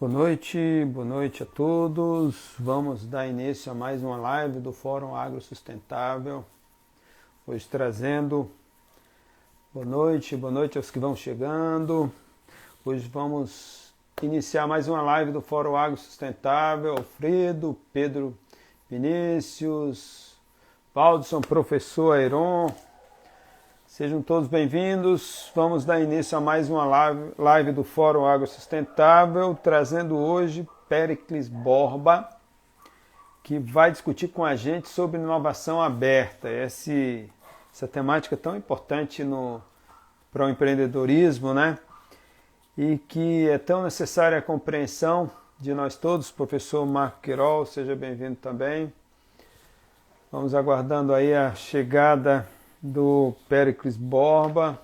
Boa noite, boa noite a todos. Vamos dar início a mais uma live do Fórum Agro Sustentável. Hoje trazendo boa noite, boa noite aos que vão chegando. Hoje vamos iniciar mais uma live do Fórum Agro Sustentável. Alfredo, Pedro Vinícius, Valdson, professor Airon, Sejam todos bem-vindos. Vamos dar início a mais uma live, do Fórum Água Sustentável, trazendo hoje Pericles Borba, que vai discutir com a gente sobre inovação aberta, esse, essa temática tão importante no, para o empreendedorismo, né? E que é tão necessária a compreensão de nós todos. Professor Marco Quirol, seja bem-vindo também. Vamos aguardando aí a chegada do Pericles Borba,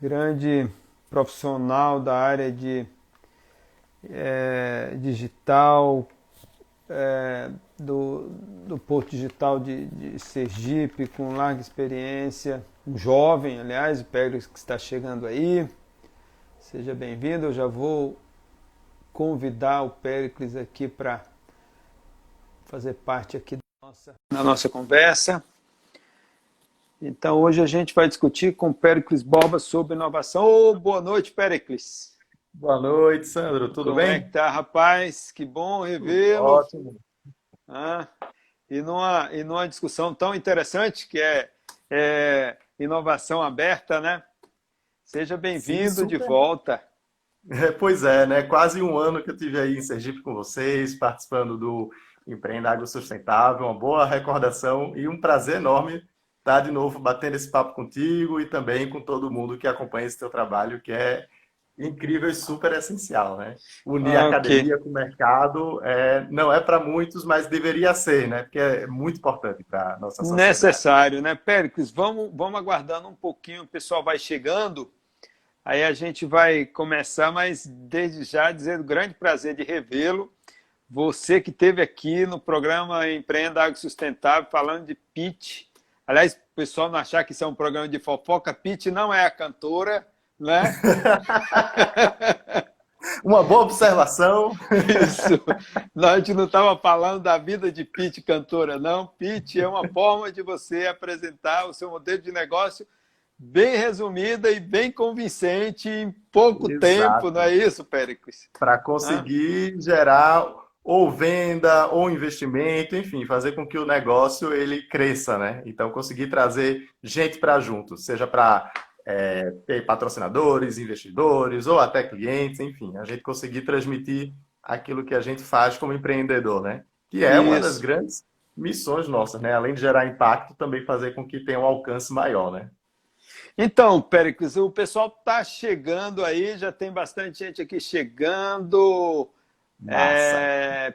grande profissional da área de é, digital, é, do, do Porto Digital de, de, Sergipe, com larga experiência, um jovem, aliás, o Pericles que está chegando aí. Seja bem-vindo, eu já vou convidar o Pericles aqui para fazer parte aqui da nossa, da nossa conversa. Então, hoje a gente vai discutir com Pericles Borba sobre inovação. Oh, boa noite, Pericles. Boa noite, Sandro. Tudo Como bem? Como é que tá, rapaz? Que bom revê-lo. Ótimo. Ah, e, numa, e numa discussão tão interessante que é, é inovação aberta, né? Seja bem-vindo de volta. É, pois é, né? Quase um ano que eu tive aí em Sergipe com vocês, participando do Empreenda Água Sustentável, uma boa recordação e um prazer enorme estar de novo batendo esse papo contigo e também com todo mundo que acompanha esse teu trabalho, que é incrível e super essencial, né? Unir ah, a academia okay. com o mercado é, não é para muitos, mas deveria ser, né? Porque é muito importante para a nossa sociedade. Necessário, né? Péricles, vamos, vamos aguardando um pouquinho, o pessoal vai chegando, aí a gente vai começar, mas desde já dizer o grande prazer de revê-lo. Você que esteve aqui no programa Empreenda Água Sustentável, falando de pitch, Aliás, o pessoal não achar que isso é um programa de fofoca, Pete não é a cantora, né? Uma boa observação. Isso. a gente não estava falando da vida de Pete cantora, não. Pete é uma forma de você apresentar o seu modelo de negócio bem resumida e bem convincente em pouco Exato. tempo, não é isso, Péricles? Para conseguir ah. gerar ou venda, ou investimento, enfim, fazer com que o negócio ele cresça, né? Então, conseguir trazer gente para junto, seja para é, ter patrocinadores, investidores, ou até clientes, enfim, a gente conseguir transmitir aquilo que a gente faz como empreendedor, né? Que é Isso. uma das grandes missões nossas, né? Além de gerar impacto, também fazer com que tenha um alcance maior, né? Então, Péricles, o pessoal está chegando aí, já tem bastante gente aqui chegando. É,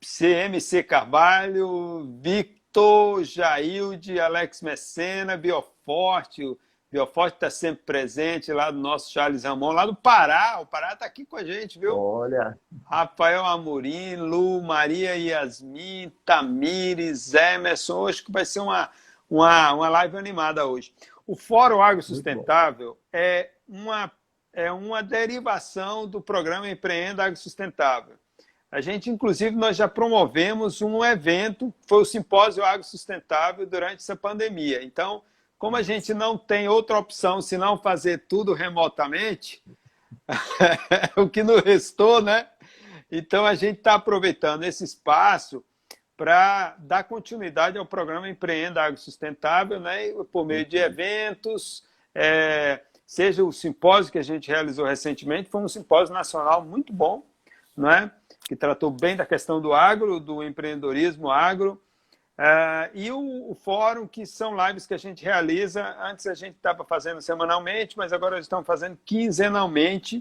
CMC Carvalho, Victor, Jailde, Alex Messena, Bioforte. O Bioforte está sempre presente lá do nosso Charles Ramon, lá do Pará. O Pará está aqui com a gente, viu? Olha. Rafael Amorim, Lu, Maria Yasmin, Tamires, Emerson. Hoje que vai ser uma, uma, uma live animada hoje. O Fórum Agro Sustentável é uma é uma derivação do programa Empreenda Agro Sustentável. A gente, inclusive, nós já promovemos um evento, foi o Simpósio Agro Sustentável durante essa pandemia. Então, como a gente não tem outra opção senão fazer tudo remotamente, o que nos restou, né? Então, a gente está aproveitando esse espaço para dar continuidade ao programa Empreenda Agro Sustentável, né? por meio de eventos, é, seja o simpósio que a gente realizou recentemente, foi um simpósio nacional muito bom, não é? que tratou bem da questão do agro, do empreendedorismo agro, uh, e o, o, fórum, que são lives que a gente realiza. Antes a gente estava fazendo semanalmente, mas agora estamos fazendo quinzenalmente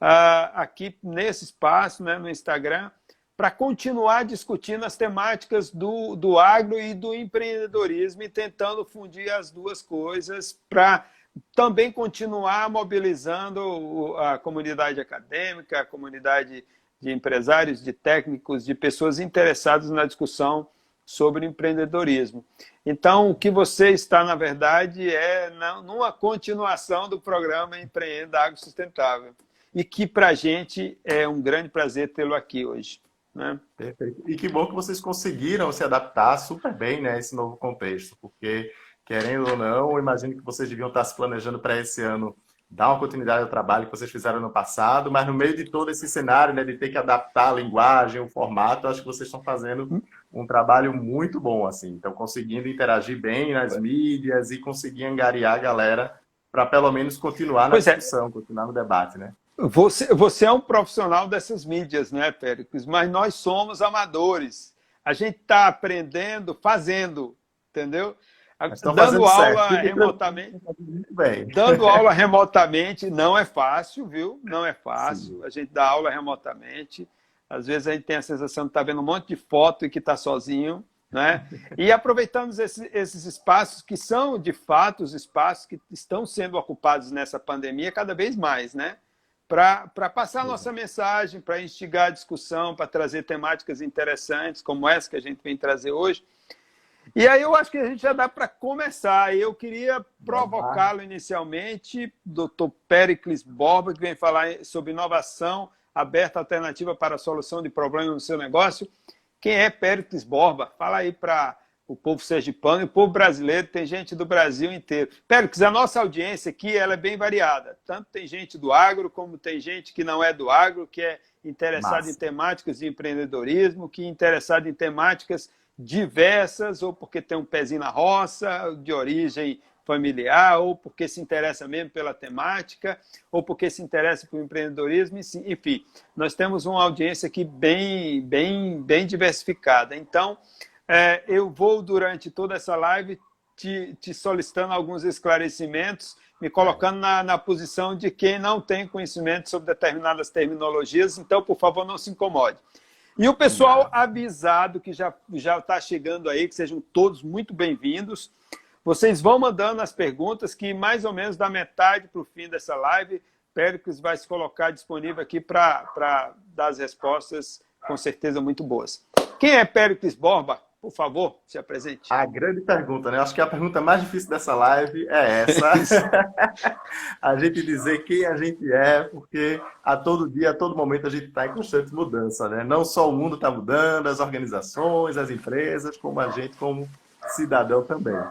uh, aqui nesse espaço, né, no Instagram, para continuar discutindo as temáticas do, do agro e do empreendedorismo e tentando fundir as duas coisas para também continuar mobilizando a comunidade acadêmica, a comunidade de empresários, de técnicos, de pessoas interessadas na discussão sobre empreendedorismo. Então, o que você está, na verdade, é numa continuação do programa Empreenda Água Sustentável. e que para a gente é um grande prazer tê-lo aqui hoje. Né? Perfeito. E que bom que vocês conseguiram se adaptar super bem né, a esse novo contexto, porque, querendo ou não, eu imagino que vocês deviam estar se planejando para esse ano dar uma continuidade ao trabalho que vocês fizeram no passado, mas no meio de todo esse cenário, né, de ter que adaptar a linguagem, o formato, acho que vocês estão fazendo um trabalho muito bom, assim. Estão conseguindo interagir bem nas mídias e conseguir angariar a galera para pelo menos continuar na pois é. discussão, é. continuar no debate, né? Você, você é um profissional dessas mídias, né, Péricles? Mas nós somos amadores. A gente está aprendendo fazendo, entendeu? Dando aula certo. remotamente. Dando aula remotamente não é fácil, viu? Não é fácil. Sim. A gente dá aula remotamente. Às vezes a gente tem a sensação de estar tá vendo um monte de foto e que está sozinho. Né? E aproveitamos esses, esses espaços que são, de fato, os espaços que estão sendo ocupados nessa pandemia cada vez mais, né? para passar a nossa mensagem, para instigar a discussão, para trazer temáticas interessantes, como essa que a gente vem trazer hoje. E aí eu acho que a gente já dá para começar. Eu queria provocá-lo inicialmente, doutor Pericles Borba, que vem falar sobre inovação aberta alternativa para a solução de problemas no seu negócio. Quem é Pericles Borba? Fala aí para o povo sergipano e o povo brasileiro, tem gente do Brasil inteiro. Péricles, a nossa audiência aqui ela é bem variada. Tanto tem gente do agro, como tem gente que não é do agro, que é interessada em temáticas de empreendedorismo, que é interessada em temáticas diversas, ou porque tem um pezinho na roça, de origem familiar, ou porque se interessa mesmo pela temática, ou porque se interessa por empreendedorismo, enfim, nós temos uma audiência aqui bem, bem, bem diversificada. Então, é, eu vou, durante toda essa live, te, te, solicitando alguns esclarecimentos, me colocando na, na posição de quem não tem conhecimento sobre determinadas terminologias, então, por favor, não se incomode. E o pessoal avisado que já está chegando aí, que sejam todos muito bem-vindos. Vocês vão mandando as perguntas que mais ou menos da metade para o fim dessa live, Péricles vai se colocar disponível aqui para dar as respostas com certeza muito boas. Quem é Péricles Borba? Por favor, se apresente. A grande pergunta, né? Acho que a pergunta mais difícil dessa live é essa. a gente dizer quem a gente é, porque a todo dia, a todo momento, a gente está em constante mudança, né? Não só o mundo está mudando, as organizações, as empresas, como a gente, como cidadão também.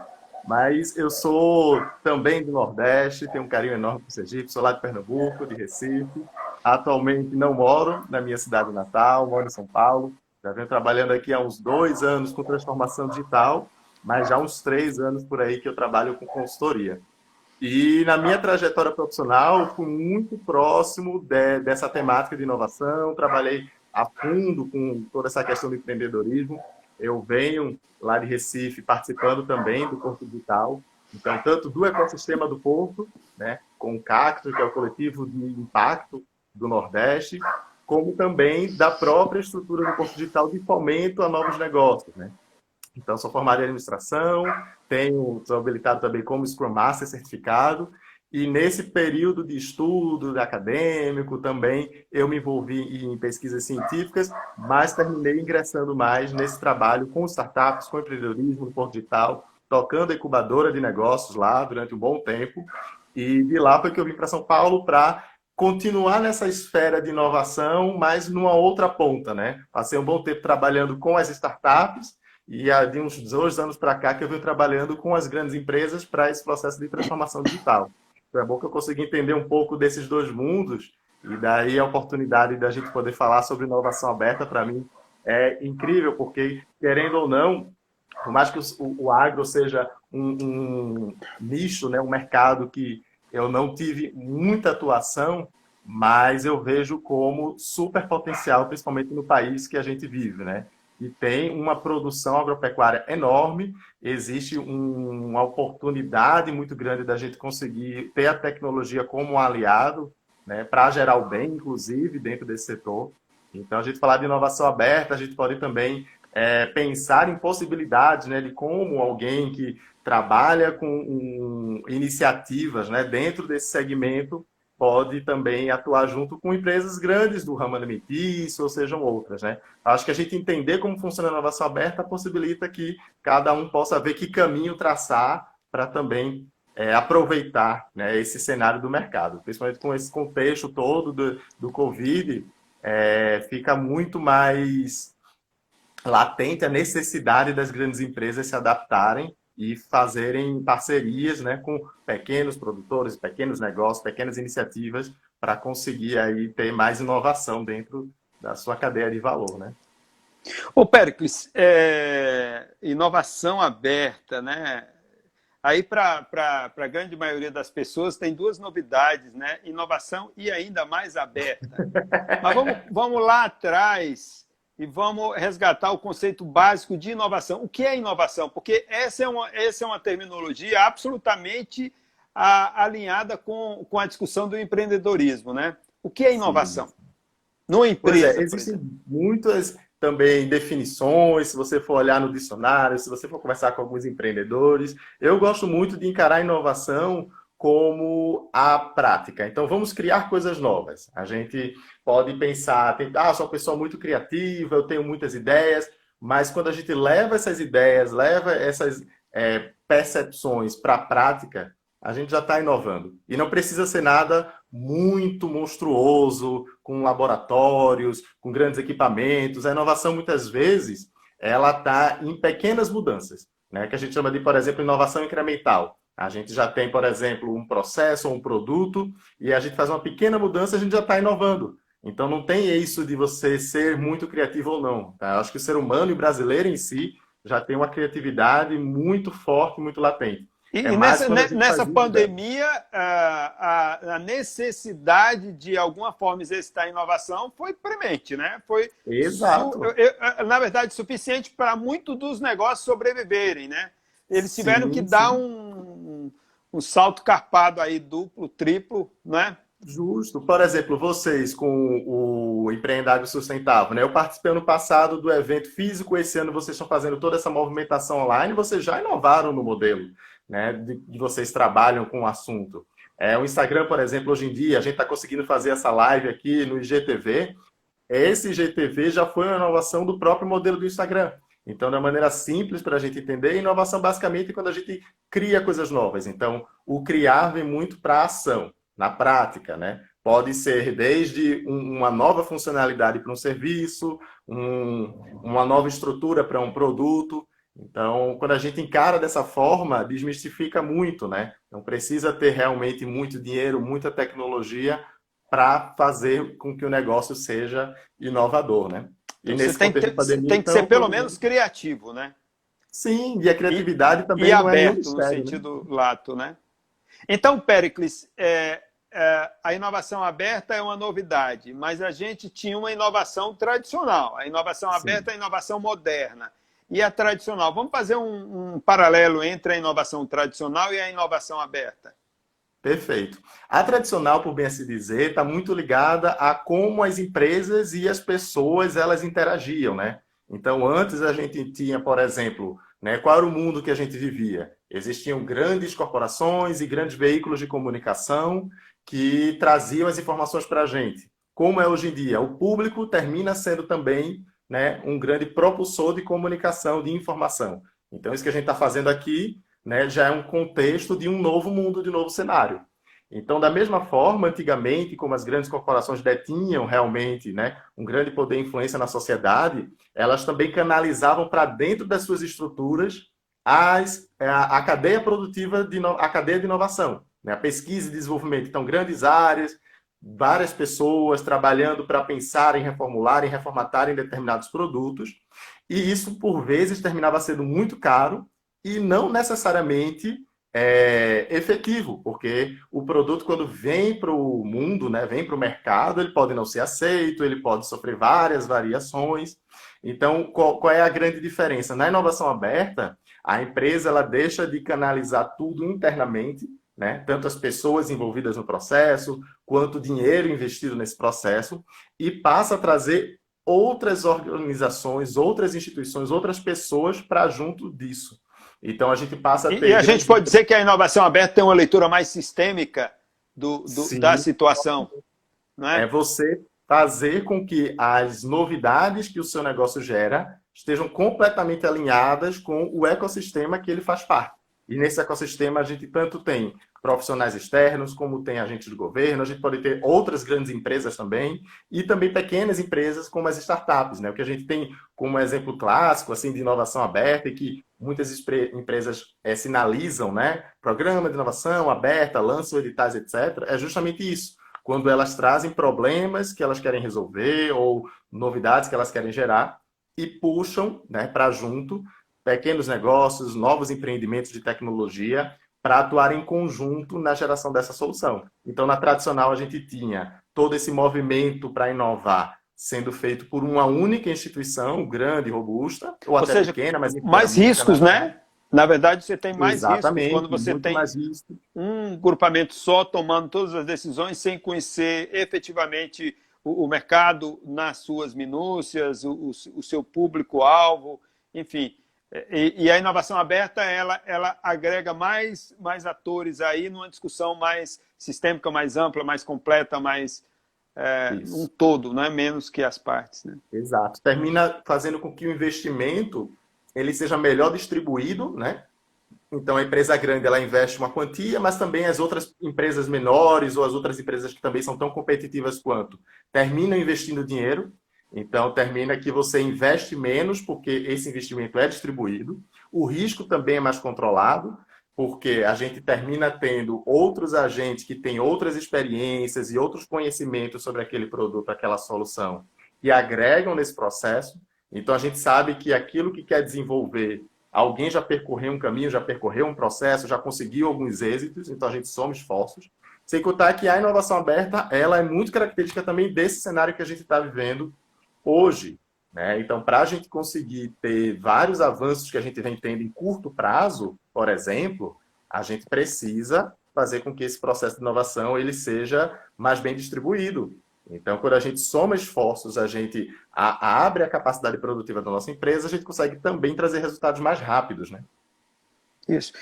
Mas eu sou também do Nordeste, tenho um carinho enorme por Sergipe, sou lá de Pernambuco, de Recife. Atualmente não moro na minha cidade natal, moro em São Paulo já venho trabalhando aqui há uns dois anos com transformação digital, mas já há uns três anos por aí que eu trabalho com consultoria. E na minha trajetória profissional, fui muito próximo de, dessa temática de inovação, trabalhei a fundo com toda essa questão do empreendedorismo. Eu venho lá de Recife participando também do Porto Digital, então, tanto do ecossistema do Porto, né, com o Cacto, que é o coletivo de impacto do Nordeste, como também da própria estrutura do Porto Digital de fomento a novos negócios. Né? Então, sou formado em administração, tenho, sou habilitado também como Scrum Master certificado, e nesse período de estudo acadêmico também eu me envolvi em pesquisas científicas, mas terminei ingressando mais nesse trabalho com startups, com empreendedorismo no Porto Digital, tocando a incubadora de negócios lá durante um bom tempo. E de lá foi que eu vim para São Paulo para continuar nessa esfera de inovação, mas numa outra ponta, né? Passei um bom tempo trabalhando com as startups e há de uns dois anos para cá que eu venho trabalhando com as grandes empresas para esse processo de transformação digital. Então é bom que eu consegui entender um pouco desses dois mundos e daí a oportunidade da gente poder falar sobre inovação aberta para mim é incrível, porque querendo ou não, por mais que o, o agro seja um, um nicho, né, um mercado que eu não tive muita atuação, mas eu vejo como super potencial, principalmente no país que a gente vive, né? E tem uma produção agropecuária enorme, existe um, uma oportunidade muito grande da gente conseguir ter a tecnologia como um aliado, né, para gerar o bem, inclusive, dentro desse setor. Então, a gente falar de inovação aberta, a gente pode também é, pensar em possibilidades né, de como alguém que trabalha com um, iniciativas né, dentro desse segmento pode também atuar junto com empresas grandes do ramo alimentício, ou sejam outras. Né? Acho que a gente entender como funciona a inovação aberta possibilita que cada um possa ver que caminho traçar para também é, aproveitar né, esse cenário do mercado, principalmente com esse contexto todo do, do Covid, é, fica muito mais latente a necessidade das grandes empresas se adaptarem e fazerem parcerias né, com pequenos produtores, pequenos negócios, pequenas iniciativas para conseguir aí ter mais inovação dentro da sua cadeia de valor, né? Ô, Pericles, é... inovação aberta, né? Aí, para a grande maioria das pessoas, tem duas novidades, né? Inovação e ainda mais aberta. Mas vamos, vamos lá atrás e vamos resgatar o conceito básico de inovação. O que é inovação? Porque essa é uma, essa é uma terminologia absolutamente a, alinhada com, com a discussão do empreendedorismo, né? O que é inovação? Sim. Numa empresa. É, existem muitas também definições, se você for olhar no dicionário, se você for conversar com alguns empreendedores. Eu gosto muito de encarar a inovação como a prática. Então, vamos criar coisas novas. A gente pode pensar, ah, sou uma pessoa muito criativa, eu tenho muitas ideias, mas quando a gente leva essas ideias, leva essas é, percepções para a prática, a gente já está inovando. E não precisa ser nada muito monstruoso, com laboratórios, com grandes equipamentos. A inovação, muitas vezes, ela está em pequenas mudanças, né? que a gente chama de, por exemplo, inovação incremental. A gente já tem, por exemplo, um processo ou um produto e a gente faz uma pequena mudança, a gente já está inovando. Então, não tem isso de você ser muito criativo ou não. Tá? Eu acho que o ser humano e o brasileiro em si já tem uma criatividade muito forte, muito latente. E, é e nessa, nessa pandemia, a, a, necessidade de alguma forma exercitar inovação foi premente, né? Foi, Exato. Su, na verdade, suficiente para muitos dos negócios sobreviverem, né? Eles tiveram sim, que sim. dar um, um salto carpado aí, duplo, triplo, né? Justo. Por exemplo, vocês com o Empreendagro Sustentável, né? Eu participei ano passado do evento físico, esse ano vocês estão fazendo toda essa movimentação online, vocês já inovaram no modelo né, de, vocês trabalham com o assunto. É, o Instagram, por exemplo, hoje em dia, a gente está conseguindo fazer essa live aqui no IGTV. Esse IGTV já foi uma inovação do próprio modelo do Instagram. Então, uma maneira simples para a gente entender, inovação basicamente é quando a gente cria coisas novas. Então, o criar vem muito para a ação, na prática, né? Pode ser desde um, uma nova funcionalidade para um serviço, um, uma nova estrutura para um produto. Então, quando a gente encara dessa forma, desmistifica muito, né? Não precisa ter realmente muito dinheiro, muita tecnologia para fazer com que o negócio seja inovador, né? E então, nesse tem, que, pandemia, tem que então, ser pelo menos criativo, né? Sim, e a criatividade e, também e não é aberto, no né? sentido né? lato, né? Então, Pericles, é, é, a inovação aberta é uma novidade, mas a gente tinha uma inovação tradicional. A inovação Sim. aberta é a inovação moderna e a tradicional. Vamos fazer um, um paralelo entre a inovação tradicional e a inovação aberta. Perfeito. A tradicional, por bem assim dizer, está muito ligada a como as empresas e as pessoas elas interagiam, né? Então, antes a gente tinha, por exemplo, né, qual era o mundo que a gente vivia? Existiam grandes corporações e grandes veículos de comunicação que traziam as informações para a gente. Como é hoje em dia? O público termina sendo também né, um grande propulsor de comunicação, de informação. Então, isso que a gente está fazendo aqui né, já é um contexto de um novo mundo, de um novo cenário. Então, da mesma forma, antigamente, como as grandes corporações detinham realmente né, um grande poder e influência na sociedade, elas também canalizavam para dentro das suas estruturas as, a, a cadeia produtiva, de, a cadeia de inovação, né, a pesquisa e desenvolvimento. Então, grandes áreas, várias pessoas trabalhando para pensar em reformular, em reformatarem determinados produtos, e isso, por vezes, terminava sendo muito caro e não necessariamente é, efetivo, porque o produto, quando vem para o mundo, né, vem para o mercado, ele pode não ser aceito, ele pode sofrer várias variações. Então, qual, qual é a grande diferença? Na inovação aberta, a empresa ela deixa de canalizar tudo internamente né? tanto as pessoas envolvidas no processo, quanto o dinheiro investido nesse processo, e passa a trazer outras organizações, outras instituições, outras pessoas para junto disso. Então a gente passa a ter. E a gente pode dizer que a inovação aberta tem uma leitura mais sistêmica do, do da situação. Não é? é você fazer com que as novidades que o seu negócio gera estejam completamente alinhadas com o ecossistema que ele faz parte. E nesse ecossistema a gente tanto tem profissionais externos, como tem agentes do governo, a gente pode ter outras grandes empresas também, e também pequenas empresas como as startups, né? O que a gente tem como exemplo clássico, assim, de inovação aberta e que muitas empresas é, sinalizam, né? Programa de inovação aberta, lançam editais, etc. É justamente isso. Quando elas trazem problemas que elas querem resolver ou novidades que elas querem gerar e puxam né, para junto pequenos negócios, novos empreendimentos de tecnologia para atuar em conjunto na geração dessa solução. Então, na tradicional, a gente tinha todo esse movimento para inovar sendo feito por uma única instituição, grande, robusta, ou, ou até seja, pequena, mas... Mais riscos, né? Na verdade, você tem mais Exatamente, riscos quando você tem um grupamento só tomando todas as decisões sem conhecer efetivamente o, o mercado nas suas minúcias, o, o, o seu público-alvo, enfim. E, e, a inovação aberta ela, ela agrega mais, mais atores aí numa discussão mais sistêmica, mais ampla, mais completa, mais é, um todo, não é menos que as partes. Né? Exato. Termina fazendo com que o investimento ele seja melhor distribuído, né? Então a empresa grande ela investe uma quantia, mas também as outras empresas menores ou as outras empresas que também são tão competitivas quanto terminam investindo dinheiro então, termina que você investe menos, porque esse investimento é distribuído. O risco também é mais controlado, porque a gente termina tendo outros agentes que têm outras experiências e outros conhecimentos sobre aquele produto, aquela solução, e agregam nesse processo. Então, a gente sabe que aquilo que quer desenvolver, alguém já percorreu um caminho, já percorreu um processo, já conseguiu alguns êxitos, então a gente soma esforços. Sem contar que a inovação aberta, ela é muito característica também desse cenário que a gente está vivendo hoje. Né? Então, para a gente conseguir ter vários avanços que a gente vem tendo em curto prazo, por exemplo, a gente precisa fazer com que esse processo de inovação ele seja mais bem distribuído. Então, quando a gente soma esforços, a gente a, abre a capacidade produtiva da nossa empresa, a gente consegue também trazer resultados mais rápidos, né? Isso.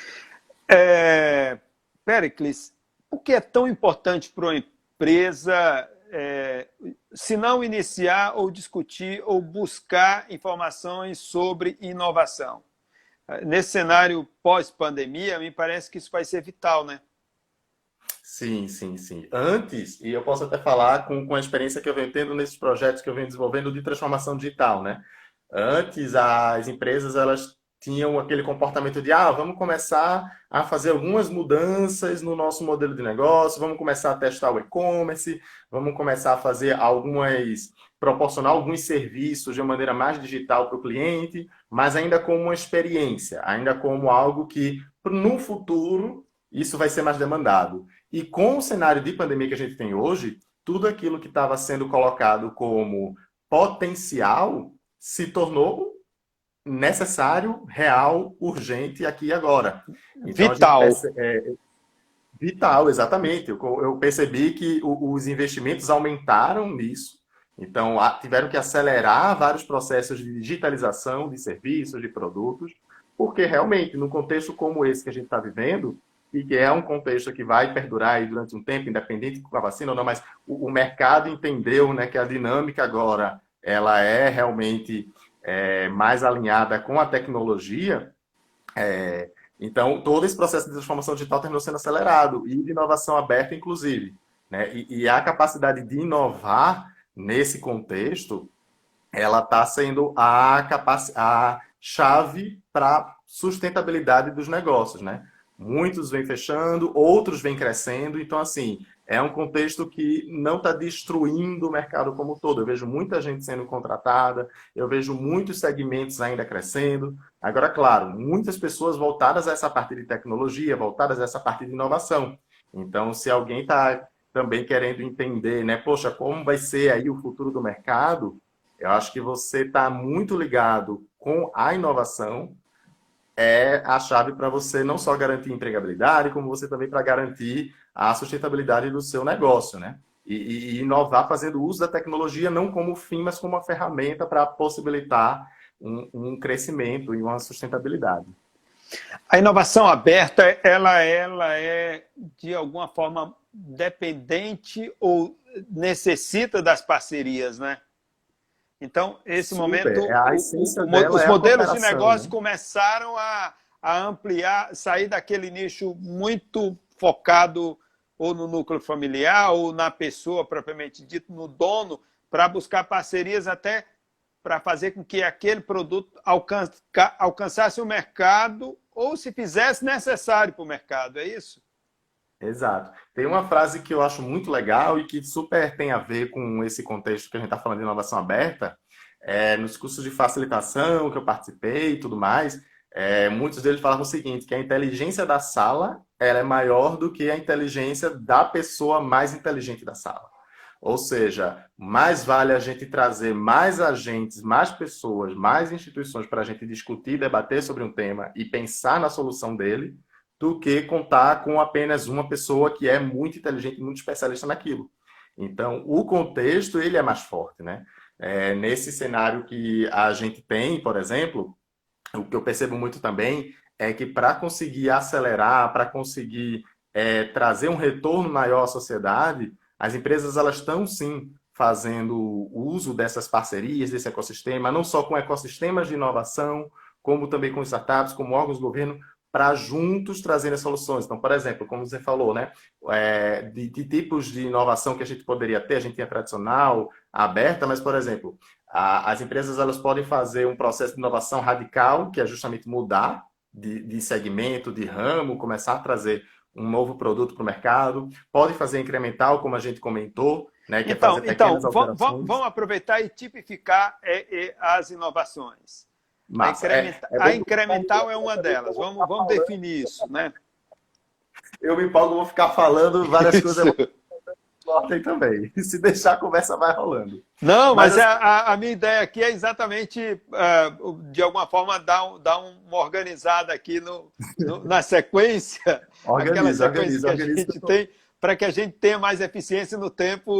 É, Pericles, o que é tão importante para uma empresa é, se não iniciar ou discutir ou buscar informações sobre inovação. Nesse cenário pós-pandemia, me parece que isso vai ser vital, né? Sim, sim, sim. Antes, e eu posso até falar com, com a experiência que eu venho tendo nesses projetos que eu venho desenvolvendo de transformação digital, né? Antes, as empresas, elas tinham aquele comportamento de ah, vamos começar a fazer algumas mudanças no nosso modelo de negócio, vamos começar a testar o e-commerce, vamos começar a fazer algumas proporcionar alguns serviços de maneira mais digital para o cliente, mas ainda como uma experiência, ainda como algo que no futuro isso vai ser mais demandado. E com o cenário de pandemia que a gente tem hoje, tudo aquilo que estava sendo colocado como potencial se tornou necessário, real, urgente aqui e agora. Então, vital. Percebe, é, vital, exatamente. Eu, eu percebi que o, os investimentos aumentaram nisso. Então, tiveram que acelerar vários processos de digitalização de serviços, de produtos, porque realmente, no contexto como esse que a gente está vivendo, e que é um contexto que vai perdurar durante um tempo, independente com a vacina ou não, mas o, o mercado entendeu né, que a dinâmica agora ela é realmente é, mais alinhada com a tecnologia, é, então todo esse processo de transformação digital terminou sendo acelerado e de inovação aberta, inclusive. Né? E, e a capacidade de inovar nesse contexto, ela está sendo a, a chave para sustentabilidade dos negócios, né? Muitos vêm fechando, outros vêm crescendo. Então, assim, é um contexto que não está destruindo o mercado como um todo. Eu vejo muita gente sendo contratada, eu vejo muitos segmentos ainda crescendo. Agora, claro, muitas pessoas voltadas a essa parte de tecnologia, voltadas a essa parte de inovação. Então, se alguém está também querendo entender, né, poxa, como vai ser aí o futuro do mercado, eu acho que você está muito ligado com a inovação, é a chave para você não só garantir empregabilidade, como você também para garantir a sustentabilidade do seu negócio, né? E, e, inovar fazendo uso da tecnologia não como fim, mas como uma ferramenta para possibilitar um, um, crescimento e uma sustentabilidade. A inovação aberta, ela, ela é de alguma forma dependente ou necessita das parcerias, né? Então, esse Super. momento, é o, os é modelos de negócio né? começaram a, a ampliar, sair daquele nicho muito focado ou no núcleo familiar ou na pessoa propriamente dito, no dono, para buscar parcerias até para fazer com que aquele produto alcançasse o mercado ou se fizesse necessário para o mercado, é isso? Exato. Tem uma frase que eu acho muito legal e que super tem a ver com esse contexto que a gente está falando de inovação aberta. É, nos cursos de facilitação que eu participei e tudo mais, é, muitos deles falavam o seguinte, que a inteligência da sala ela é maior do que a inteligência da pessoa mais inteligente da sala. Ou seja, mais vale a gente trazer mais agentes, mais pessoas, mais instituições para a gente discutir, debater sobre um tema e pensar na solução dele, do que contar com apenas uma pessoa que é muito inteligente, muito especialista naquilo. Então, o contexto ele é mais forte, né? É, nesse cenário que a gente tem, por exemplo, o que eu percebo muito também é que para conseguir acelerar, para conseguir é, trazer um retorno maior à sociedade, as empresas elas estão sim fazendo uso dessas parcerias, desse ecossistema, não só com ecossistemas de inovação, como também com startups, como órgãos do governo, para juntos trazerem soluções. Então, por exemplo, como você falou, né, é, de, de, tipos de inovação que a gente poderia ter, a gente tem a tradicional, aberta, mas, por exemplo, a, as empresas elas podem fazer um processo de inovação radical, que é justamente mudar de, de segmento, de ramo, começar a trazer um novo produto para o mercado, pode fazer incremental, como a gente comentou, né, que é então, é então vamos, vamos aproveitar e tipificar é, é, as inovações. Massa. A, incremental, é, é a incremental é uma delas. Vamos, vamos definir isso, né? Eu me empolgo, vou ficar falando várias coisas Tem também. E se deixar, a conversa vai rolando. Não, mas, mas a, a, minha ideia aqui é exatamente, uh, de alguma forma, dar, um, dar uma organizada aqui no, no na sequência. organiza, aquela sequência organiza, que a organiza, gente tem, para que a gente tenha mais eficiência no tempo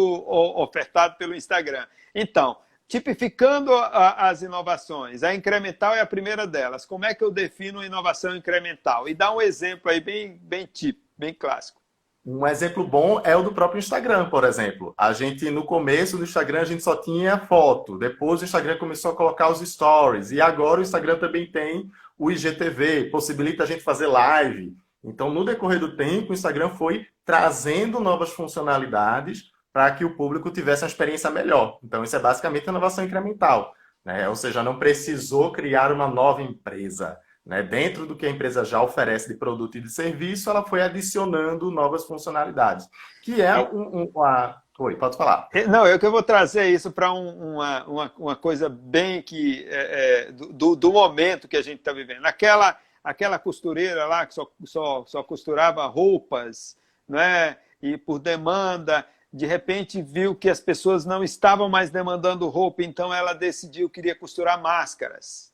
ofertado pelo Instagram. Então, Tipificando a, as inovações, a incremental é a primeira delas. Como é que eu defino a inovação incremental? E dá um exemplo aí bem, bem típico, bem clássico. Um exemplo bom é o do próprio Instagram, por exemplo. A gente, no começo do Instagram, a gente só tinha foto. Depois o Instagram começou a colocar os stories. E agora o Instagram também tem o IGTV, possibilita a gente fazer live. Então, no decorrer do tempo, o Instagram foi trazendo novas funcionalidades para que o público tivesse uma experiência melhor. Então, isso é basicamente inovação incremental. Né? Ou seja, não precisou criar uma nova empresa. Né? Dentro do que a empresa já oferece de produto e de serviço, ela foi adicionando novas funcionalidades. Que é um, um, uma... Oi, pode falar. É, não, eu que vou trazer isso para um, uma, uma, uma, coisa bem que é, é, do, do momento que a gente está vivendo. Aquela, aquela costureira lá que só, só, só costurava roupas, né? e por demanda, de repente viu que as pessoas não estavam mais demandando roupa, então ela decidiu que queria costurar máscaras,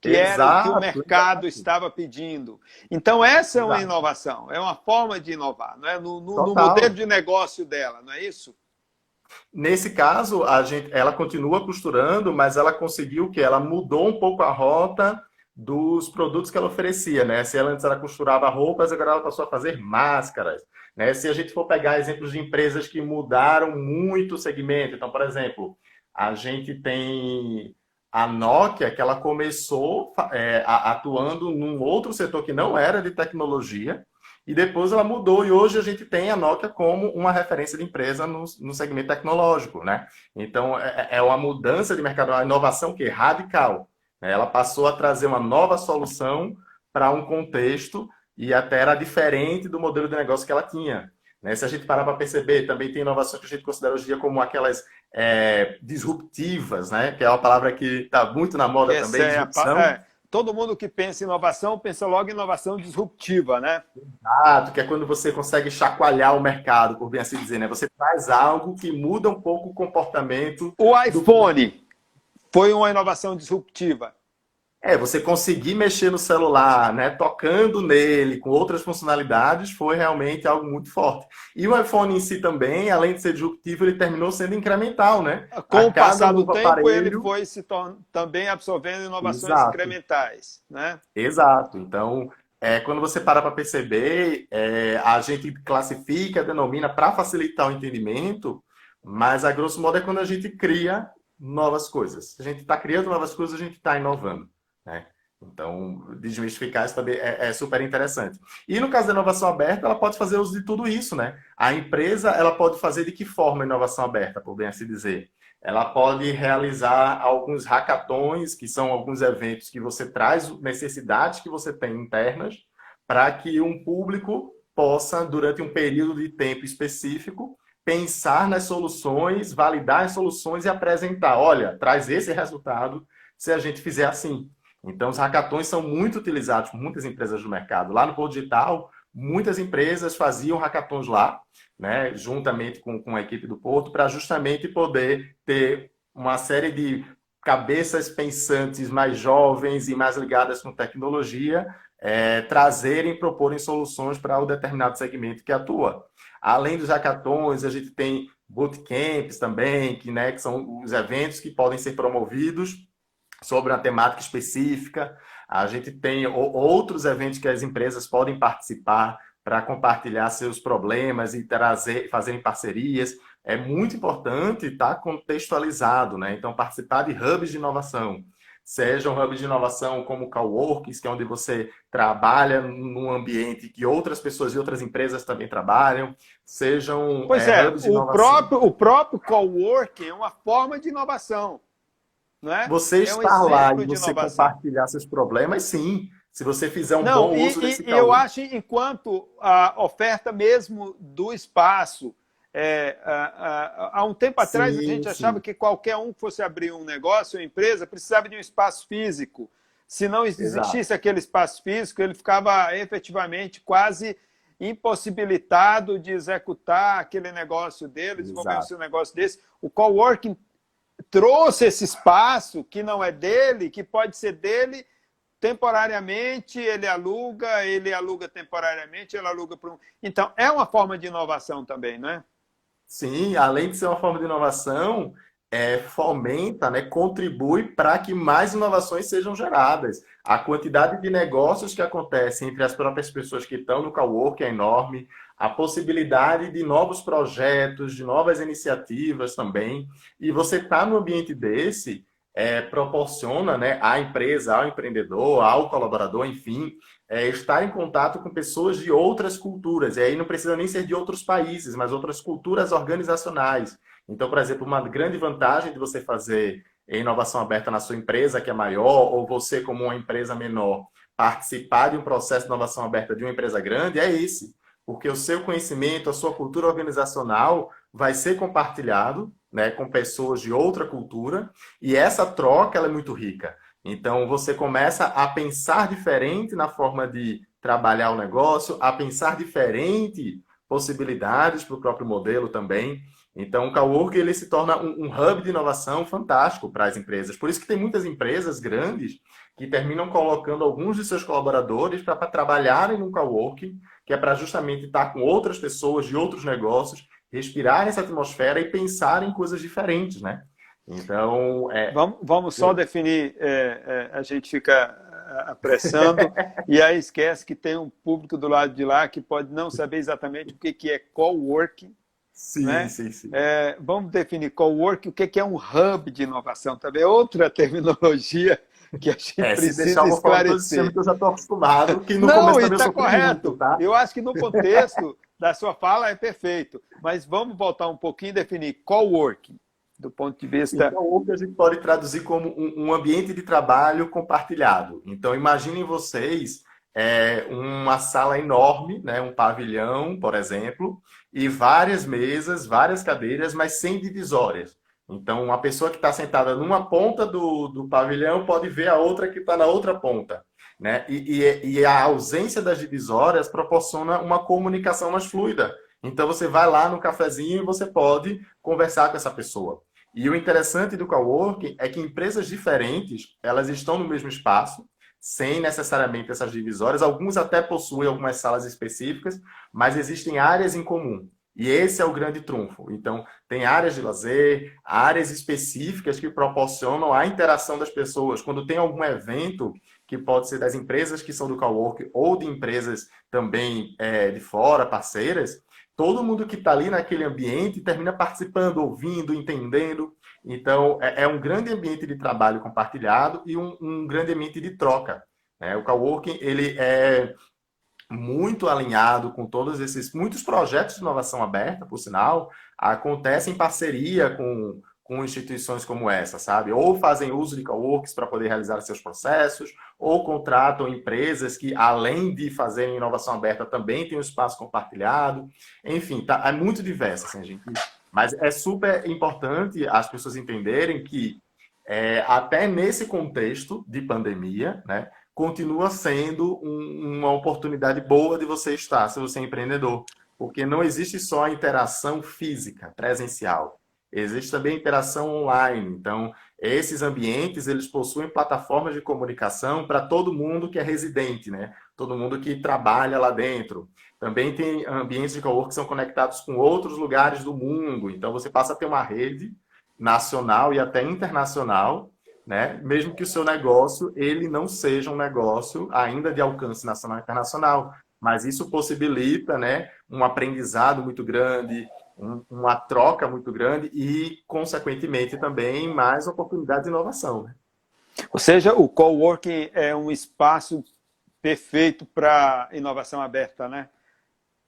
que exato, era o que o mercado exato. estava pedindo. Então essa é uma exato. inovação, é uma forma de inovar, não é? no, no, no modelo de negócio dela, não é isso? Nesse caso, a gente, ela continua costurando, mas ela conseguiu que ela mudou um pouco a rota dos produtos que ela oferecia, né? Se ela antes ela costurava roupas, agora ela passou a fazer máscaras. Né? Se a gente for pegar exemplos de empresas que mudaram muito o segmento, então, por exemplo, a gente tem a Nokia, que ela começou é, atuando num outro setor que não era de tecnologia, e depois ela mudou, e hoje a gente tem a Nokia como uma referência de empresa no, no segmento tecnológico. Né? Então, é, é uma mudança de mercado, uma inovação que é radical. Né? Ela passou a trazer uma nova solução para um contexto e até era diferente do modelo de negócio que ela tinha. Né? Se a gente parar para perceber, também tem inovações que a gente considera hoje em dia como aquelas é, disruptivas, né? que é uma palavra que está muito na moda Essa também, é disrupção. É, todo mundo que pensa em inovação pensa logo em inovação disruptiva, né? Exato, que é quando você consegue chacoalhar o mercado, por bem assim dizer, né? Você faz algo que muda um pouco o comportamento. O iPhone. Do foi uma inovação disruptiva. É, você conseguir mexer no celular, né, tocando nele, com outras funcionalidades, foi realmente algo muito forte. E o iPhone em si também, além de ser disruptivo, ele terminou sendo incremental, né? Com o passar do tempo, aparelho... ele foi se também absorvendo inovações Exato. incrementais, né? Exato. Então, é, quando você para para perceber, é, a gente classifica, denomina para facilitar o entendimento, mas a grosso modo é quando a gente cria novas coisas. A gente está criando novas coisas, a gente está inovando. Né? Então, desmistificar isso também é, é, super interessante. E no caso da inovação aberta, ela pode fazer uso de tudo isso, né? A empresa, ela pode fazer de que forma a inovação aberta, por bem assim dizer? Ela pode realizar alguns hackathons, que são alguns eventos que você traz necessidades que você tem internas, para que um público possa, durante um período de tempo específico, pensar nas soluções, validar as soluções e apresentar. Olha, traz esse resultado se a gente fizer assim. Então, os hackathons são muito utilizados por muitas empresas do mercado. Lá no Porto Digital, muitas empresas faziam hackathons lá, né, juntamente com, com a equipe do Porto, para justamente poder ter uma série de cabeças pensantes mais jovens e mais ligadas com tecnologia, é, trazerem, proporem soluções para o determinado segmento que atua. Além dos hackathons, a gente tem bootcamps também, que, né, que são os eventos que podem ser promovidos sobre uma temática específica. A gente tem outros eventos que as empresas podem participar para compartilhar seus problemas e trazer, fazerem parcerias. É muito importante estar contextualizado, né? Então, participar de hubs de inovação, seja um hub de inovação como o Coworkings, que é onde você trabalha num ambiente que outras pessoas e outras empresas também trabalham, sejam pois é, é o. Próprio, o próprio Coworking é uma forma de inovação. É? Você é estar um lá e você compartilhar seus problemas, sim. Se você fizer um Não, bom e, uso desse e eu acho, enquanto a oferta mesmo do espaço, é, há um tempo atrás sim, a gente sim. achava que qualquer um que fosse abrir um negócio, uma empresa, precisava de um espaço físico. Se não existisse Exato. aquele espaço físico, ele ficava efetivamente quase impossibilitado de executar aquele negócio dele, desenvolver o seu negócio desse. O coworking trouxe esse espaço que não é dele, que pode ser dele temporariamente, ele aluga, ele aluga temporariamente, ele aluga para um. Então, é uma forma de inovação também, não é? Sim, além de ser uma forma de inovação, é, fomenta, né, contribui para que mais inovações sejam geradas. A quantidade de negócios que acontecem entre as próprias pessoas que estão no cowork é enorme, a possibilidade de novos projetos, de novas iniciativas também. E você está no ambiente desse, é, proporciona né, à empresa, ao empreendedor, ao colaborador, enfim, é, estar em contato com pessoas de outras culturas. E aí não precisa nem ser de outros países, mas outras culturas organizacionais. Então, por exemplo, uma grande vantagem de você fazer inovação aberta na sua empresa, que é maior, ou você, como uma empresa menor, participar de um processo de inovação aberta de uma empresa grande, é esse. Porque o seu conhecimento, a sua cultura organizacional vai ser compartilhado né, com pessoas de outra cultura, e essa troca é muito rica. Então, você começa a pensar diferente na forma de trabalhar o negócio, a pensar diferente possibilidades para o próprio modelo também. Então, o Cowork ele se torna um, um, hub de inovação fantástico para as empresas. Por isso que tem muitas empresas grandes que terminam colocando alguns de seus colaboradores para trabalharem no Cowork, que é para justamente estar com outras pessoas de outros negócios, respirar essa atmosfera e pensar em coisas diferentes, né? Então, é... vamos, vamos só definir. É, é, a gente fica é, apressando e aí esquece que tem um público do lado de lá que pode não saber exatamente o que, que é coworking Sim, né? sim, sim. É, vamos definir co-work, o que é um hub de inovação também. Outra terminologia que a gente é, precisa esclarecer. Eu já estou acostumado, que no Não, começo também está correto. Muito, tá? Eu acho que no contexto da sua fala é perfeito. Mas vamos voltar um pouquinho e definir co-working, do ponto de vista... Co-working a gente pode traduzir como um, um ambiente de trabalho compartilhado. Então, imaginem vocês é, uma sala enorme, né, um pavilhão, por exemplo, e várias mesas, várias cadeiras, mas sem divisórias. Então, uma pessoa que está sentada numa ponta do, do pavilhão pode ver a outra que está na outra ponta. Né? E, e, e, a ausência das divisórias proporciona uma comunicação mais fluida. Então, você vai lá no cafezinho e você pode conversar com essa pessoa. E o interessante do coworking é que empresas diferentes, elas estão no mesmo espaço, sem necessariamente essas divisórias. Alguns até possuem algumas salas específicas, mas existem áreas em comum. E esse é o grande trunfo. Então, tem áreas de lazer, áreas específicas que proporcionam a interação das pessoas. Quando tem algum evento, que pode ser das empresas que são do Cowork ou de empresas também é, de fora, parceiras, todo mundo que está ali naquele ambiente termina participando, ouvindo, entendendo. Então, é, é um grande ambiente de trabalho compartilhado e um, um grande ambiente de troca. Né? O coworking ele é muito alinhado com todos esses muitos projetos de inovação aberta, por sinal, acontecem em parceria com, com instituições como essa, sabe? Ou fazem uso de coworks para poder realizar seus processos, ou contratam empresas que, além de fazerem inovação aberta, também têm um espaço compartilhado. Enfim, tá, é muito diverso, assim, gente. Mas é super importante as pessoas entenderem que, é, até nesse contexto de pandemia, né, continua sendo um, uma oportunidade boa de você estar, se você é empreendedor. Porque não existe só a interação física, presencial. Existe também interação online. Então, esses ambientes, eles possuem plataformas de comunicação para todo mundo que é residente, né? Todo mundo que trabalha lá dentro. Também tem ambientes de cowork que são conectados com outros lugares do mundo. Então, você passa a ter uma rede nacional e até internacional né? Mesmo que o seu negócio ele não seja um negócio ainda de alcance nacional e internacional, mas isso possibilita, né, um aprendizado muito grande, um, uma troca muito grande e, consequentemente, também mais oportunidade de inovação. Né? Ou seja, o coworking é um espaço perfeito para inovação aberta, né?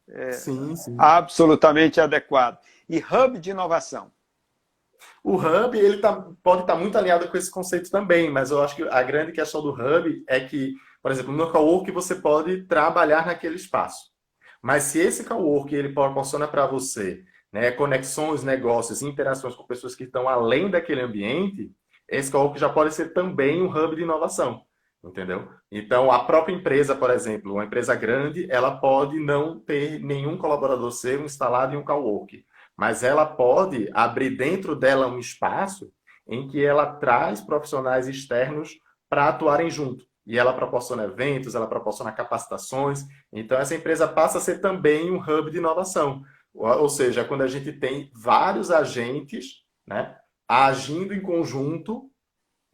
É sim, sim. Absolutamente adequado. E hub de inovação? O hub ele tá, pode estar tá muito alinhado com esse conceito também, mas eu acho que a grande questão do hub é que, por exemplo, no cowork você pode trabalhar naquele espaço. Mas se esse cowork ele proporciona para você né, conexões, negócios, interações com pessoas que estão além daquele ambiente, esse cowork já pode ser também um hub de inovação. Entendeu? Então, a própria empresa, por exemplo, uma empresa grande, ela pode não ter nenhum colaborador seu instalado em um cowork mas ela pode abrir dentro dela um espaço em que ela traz profissionais externos para atuarem junto. E ela proporciona eventos, ela proporciona capacitações. Então, essa empresa passa a ser também um hub de inovação. Ou seja, quando a gente tem vários agentes né, agindo em conjunto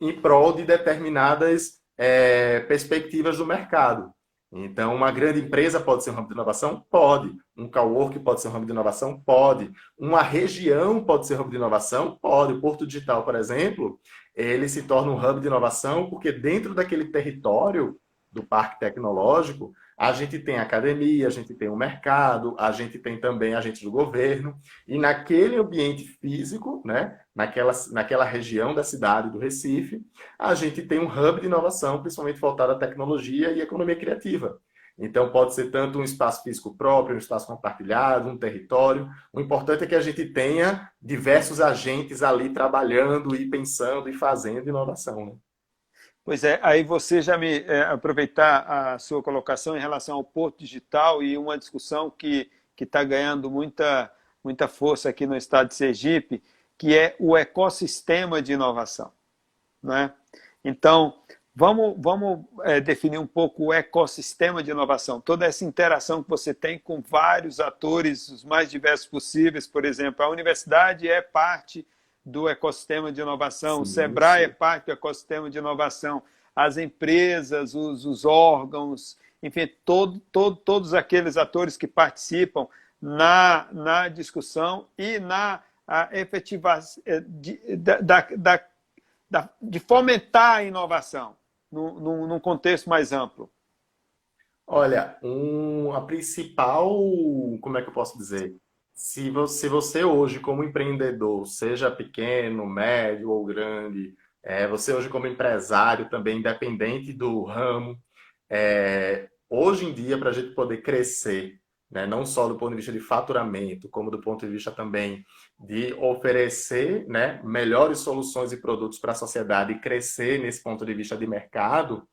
em prol de determinadas é, perspectivas do mercado. Então, uma grande empresa pode ser um ramo de inovação? Pode. Um cowork pode ser um ramo de inovação? Pode. Uma região pode ser um ramo de inovação? Pode. O Porto Digital, por exemplo, ele se torna um hub de inovação porque dentro daquele território do parque tecnológico, a gente tem academia, a gente tem o mercado, a gente tem também agentes do governo, e naquele ambiente físico, né, naquela, naquela região da cidade do Recife, a gente tem um hub de inovação, principalmente voltado à tecnologia e economia criativa. Então, pode ser tanto um espaço físico próprio, um espaço compartilhado, um território. O importante é que a gente tenha diversos agentes ali trabalhando e pensando e fazendo inovação. Né? Pois é, aí você já me é, aproveitar a sua colocação em relação ao Porto Digital e uma discussão que está ganhando muita, muita força aqui no estado de Sergipe, que é o ecossistema de inovação. Né? Então, vamos, vamos é, definir um pouco o ecossistema de inovação, toda essa interação que você tem com vários atores, os mais diversos possíveis, por exemplo, a universidade é parte do ecossistema de inovação, sim, o SEBRAE é parte do ecossistema de inovação, as empresas, os, os órgãos, enfim, todo, todo, todos aqueles atores que participam na, na discussão e na efetivação eh, de, da, da, da, de fomentar a inovação num, num contexto mais amplo. Olha, um, a principal, como é que eu posso dizer? Se você, você hoje, como empreendedor, seja pequeno, médio ou grande, é, você hoje como empresário também, independente do ramo, é, hoje em dia, para a gente poder crescer, né, não só do ponto de vista de faturamento, como do ponto de vista também de oferecer né, melhores soluções e produtos para a sociedade e crescer nesse ponto de vista de mercado,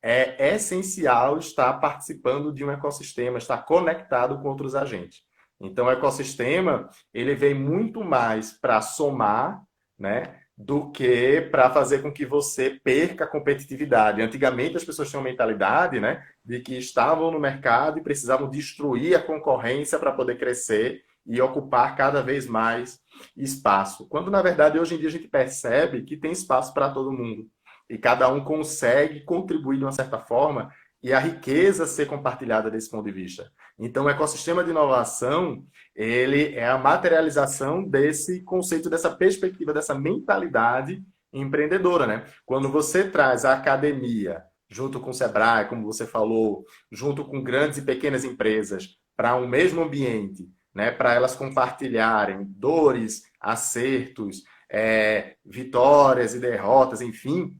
é essencial estar participando de um ecossistema, estar conectado com outros agentes. Então, o ecossistema ele vem muito mais para somar, né, do que para fazer com que você perca a competitividade. Antigamente as pessoas tinham mentalidade, né, de que estavam no mercado e precisavam destruir a concorrência para poder crescer e ocupar cada vez mais espaço. Quando na verdade hoje em dia a gente percebe que tem espaço para todo mundo e cada um consegue contribuir de uma certa forma e a riqueza ser compartilhada desse ponto de vista. Então, o ecossistema de inovação, ele é a materialização desse conceito, dessa perspectiva, dessa mentalidade empreendedora, né? Quando você traz a academia junto com o Sebrae, como você falou, junto com grandes e pequenas empresas para um mesmo ambiente, né? Para elas compartilharem dores, acertos, é, vitórias e derrotas, enfim,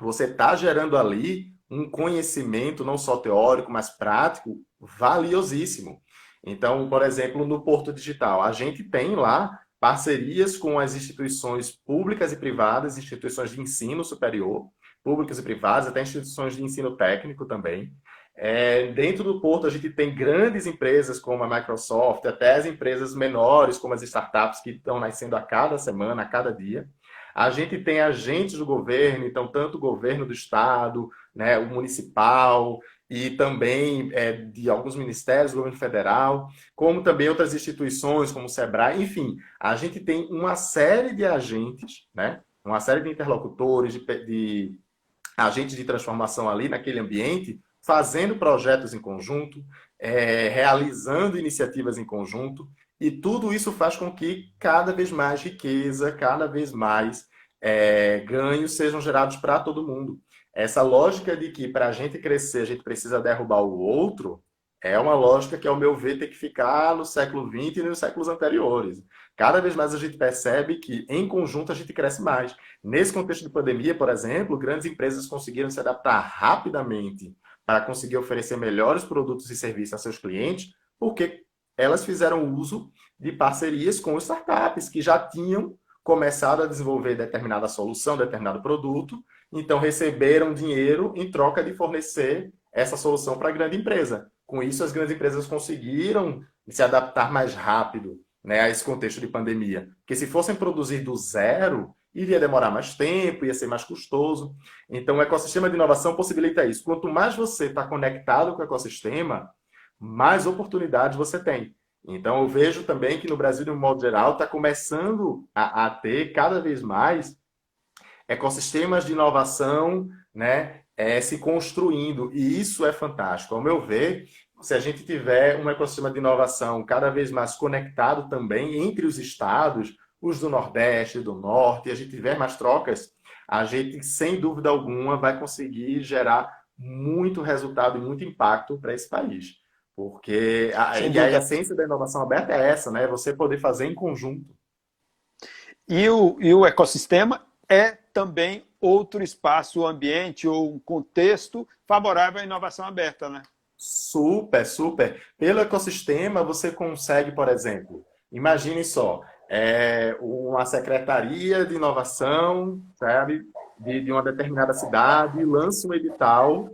você está gerando ali um conhecimento não só teórico, mas prático valiosíssimo. Então, por exemplo, no Porto Digital, a gente tem lá parcerias com as instituições públicas e privadas, instituições de ensino superior, públicas e privadas, até instituições de ensino técnico também. É, dentro do Porto, a gente tem grandes empresas como a Microsoft, até as empresas menores, como as startups, que estão nascendo a cada semana, a cada dia. A gente tem agentes do governo, então, tanto o governo do estado, né, o municipal, e também é, de alguns ministérios governo federal, como também outras instituições, como o SEBRAE, enfim, a gente tem uma série de agentes, né, uma série de interlocutores, de, de agentes de transformação ali naquele ambiente, fazendo projetos em conjunto, é, realizando iniciativas em conjunto, e tudo isso faz com que cada vez mais riqueza, cada vez mais é, ganhos sejam gerados para todo mundo. Essa lógica de que para a gente crescer a gente precisa derrubar o outro é uma lógica que, ao meu ver, tem que ficar no século XX e nos séculos anteriores. Cada vez mais a gente percebe que, em conjunto, a gente cresce mais. Nesse contexto de pandemia, por exemplo, grandes empresas conseguiram se adaptar rapidamente para conseguir oferecer melhores produtos e serviços a seus clientes, porque elas fizeram uso de parcerias com startups que já tinham começado a desenvolver determinada solução, determinado produto, então receberam dinheiro em troca de fornecer essa solução para a grande empresa. Com isso, as grandes empresas conseguiram se adaptar mais rápido né, a esse contexto de pandemia. Porque se fossem produzir do zero, iria demorar mais tempo, ia ser mais custoso. Então, o ecossistema de inovação possibilita isso. Quanto mais você está conectado com o ecossistema, mais oportunidades você tem. Então, eu vejo também que no Brasil, de um modo geral, está começando a, a, ter cada vez mais ecossistemas de inovação né, é, se construindo. E isso é fantástico. Ao meu ver, se a gente tiver um ecossistema de inovação cada vez mais conectado também entre os estados, os do Nordeste, do Norte, e a gente tiver mais trocas, a gente, sem dúvida alguma, vai conseguir gerar muito resultado e muito impacto para esse país. Porque a, a essência da inovação aberta é essa, né? Você poder fazer em conjunto. E o, e o ecossistema é também outro espaço, ambiente ou um contexto favorável à inovação aberta, né? Super, super. Pelo ecossistema, você consegue, por exemplo, imagine só, é, uma secretaria de inovação, sabe, de, de uma determinada cidade, lança um edital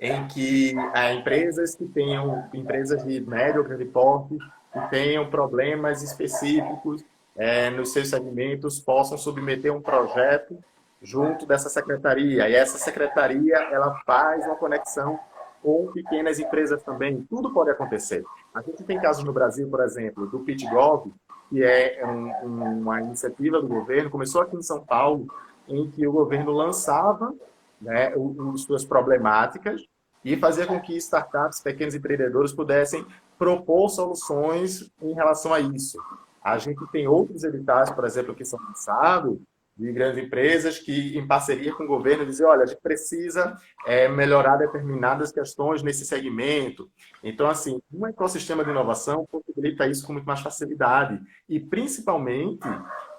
em que é, empresas que tenham, empresas de médio ou grande porte, que tenham problemas específicos é, nos seus segmentos, possam submeter um projeto junto dessa secretaria. E essa secretaria, ela faz uma conexão com pequenas empresas também. Tudo pode acontecer. A gente tem casos no Brasil, por exemplo, do PitGov, que é um, uma iniciativa do governo, começou aqui em São Paulo, em que o governo lançava né, as suas problemáticas e fazia com que startups, pequenos empreendedores pudessem propor soluções em relação a isso. A gente tem outros editais, por exemplo, que são lançados de grandes empresas que, em parceria com o governo, dizem: olha, a gente precisa é, melhorar determinadas questões nesse segmento. Então, assim, um ecossistema de inovação possibilita isso com muito mais facilidade e, principalmente,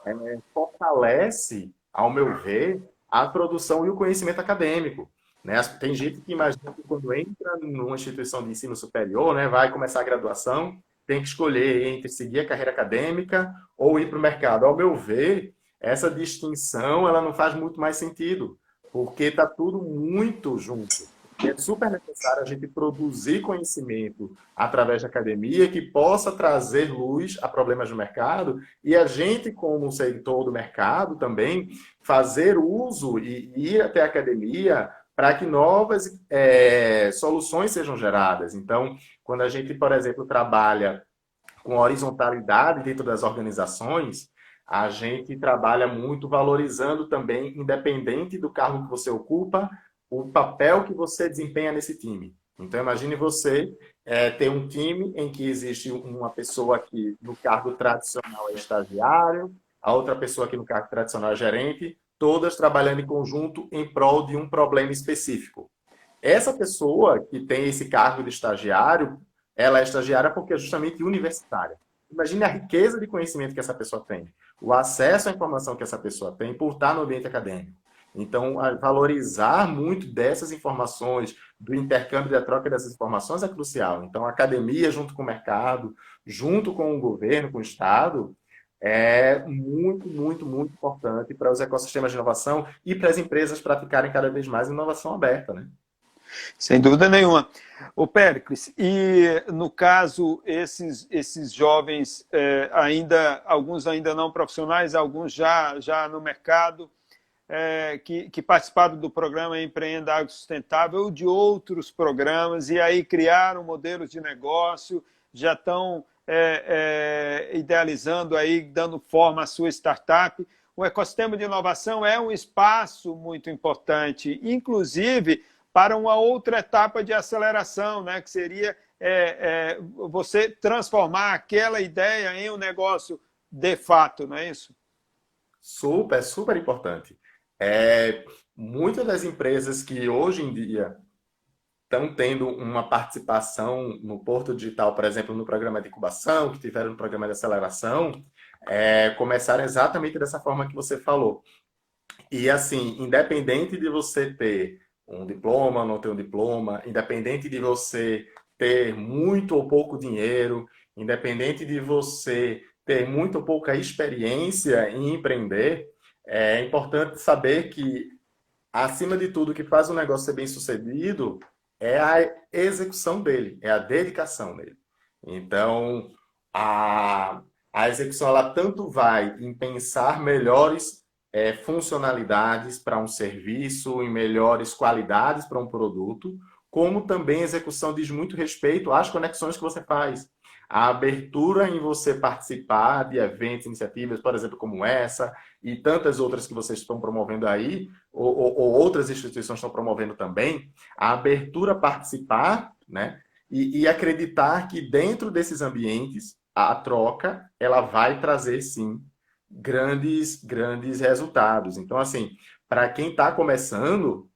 é, fortalece, ao meu ver, a produção e o conhecimento acadêmico. Né? Tem gente que imagina que quando entra numa instituição de ensino superior, né, vai começar a graduação, tem que escolher entre seguir a carreira acadêmica ou ir para o mercado. Ao meu ver, essa distinção ela não faz muito mais sentido, porque está tudo muito junto. É super necessário a gente produzir conhecimento através da academia que possa trazer luz a problemas do mercado e a gente, como setor do mercado, também fazer uso e ir até a academia para que novas é, soluções sejam geradas. Então, quando a gente, por exemplo, trabalha com horizontalidade dentro das organizações, a gente trabalha muito valorizando também, independente do cargo que você ocupa, o papel que você desempenha nesse time. Então, imagine você é, ter um time em que existe uma pessoa que no cargo tradicional é estagiário, a outra pessoa que no cargo tradicional é gerente, todas trabalhando em conjunto em prol de um problema específico. Essa pessoa que tem esse cargo de estagiário, ela é estagiária porque é justamente universitária. Imagine a riqueza de conhecimento que essa pessoa tem, o acesso à informação que essa pessoa tem por estar no ambiente acadêmico. Então, valorizar muito dessas informações, do intercâmbio da troca dessas informações é crucial. Então, a academia, junto com o mercado, junto com o governo, com o Estado, é muito, muito, muito importante para os ecossistemas de inovação e para as empresas praticarem cada vez mais inovação aberta. Né? Sem dúvida nenhuma. O Péricles, e no caso, esses, esses jovens, eh, ainda alguns ainda não profissionais, alguns já, já no mercado, é, que, que, participaram do programa Empreenda Água Sustentável ou de outros programas, e aí criaram modelos de negócio, já estão é, é, idealizando aí, dando forma à sua startup. O ecossistema de inovação é um espaço muito importante, inclusive para uma outra etapa de aceleração, né, que seria é, é, você transformar aquela ideia em um negócio de fato, não é isso? Super, super importante. É, muitas das empresas que hoje em dia estão tendo uma participação no Porto Digital, por exemplo, no programa de incubação, que tiveram no programa de aceleração, é, começaram exatamente dessa forma que você falou. E assim, independente de você ter um diploma, não ter um diploma, independente de você ter muito ou pouco dinheiro, independente de você ter muito ou pouca experiência em empreender, é importante saber que, acima de tudo, o que faz o negócio ser bem sucedido é a execução dele, é a dedicação dele. Então, a, a execução, ela tanto vai em pensar melhores é, funcionalidades para um serviço, em melhores qualidades para um produto, como também a execução diz muito respeito às conexões que você faz a abertura em você participar de eventos, iniciativas, por exemplo, como essa, e tantas outras que vocês estão promovendo aí, ou, ou, ou outras instituições estão promovendo também, a abertura a participar, né? E, e, acreditar que dentro desses ambientes, a troca, ela vai trazer, sim, grandes, grandes resultados. Então, assim, para quem está começando,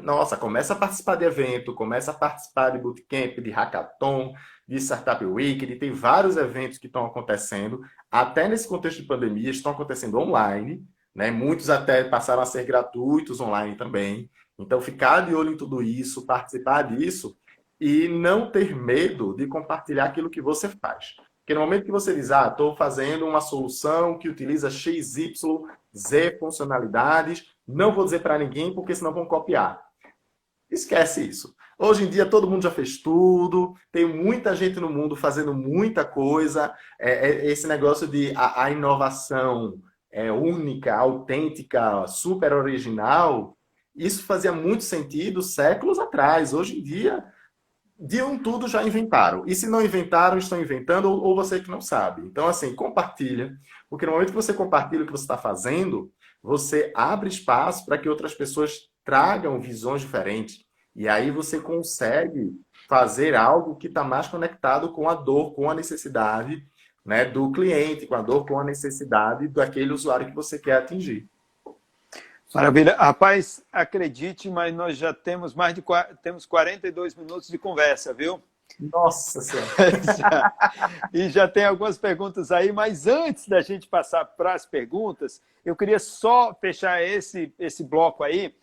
nossa, começa a participar de evento, começa a participar de bootcamp, de hackathon, de Startup Week, tem vários eventos que estão acontecendo, até nesse contexto de pandemia, estão acontecendo online, né? Muitos até passaram a ser gratuitos online também. Então, ficar de olho em tudo isso, participar disso e não ter medo de compartilhar aquilo que você faz. Porque no momento que você diz, ah, estou fazendo uma solução que utiliza X, Y, Z funcionalidades, não vou dizer para ninguém porque senão vão copiar. Esquece isso. Hoje em dia todo mundo já fez tudo, tem muita gente no mundo fazendo muita coisa. É, é, esse negócio de a, a, inovação é única, autêntica, super original, isso fazia muito sentido séculos atrás. Hoje em dia, de um tudo já inventaram. E se não inventaram, estão inventando, ou, ou você que não sabe. Então, assim, compartilha. Porque no momento que você compartilha o que você está fazendo, você abre espaço para que outras pessoas tragam visões diferentes. E aí você consegue fazer algo que está mais conectado com a dor, com a necessidade né, do cliente, com a dor, com a necessidade daquele usuário que você quer atingir. Maravilha. Rapaz, acredite, mas nós já temos mais de temos 42 minutos de conversa, viu? Nossa Senhora! e já tem algumas perguntas aí, mas antes da gente passar para as perguntas, eu queria só fechar esse, esse bloco aí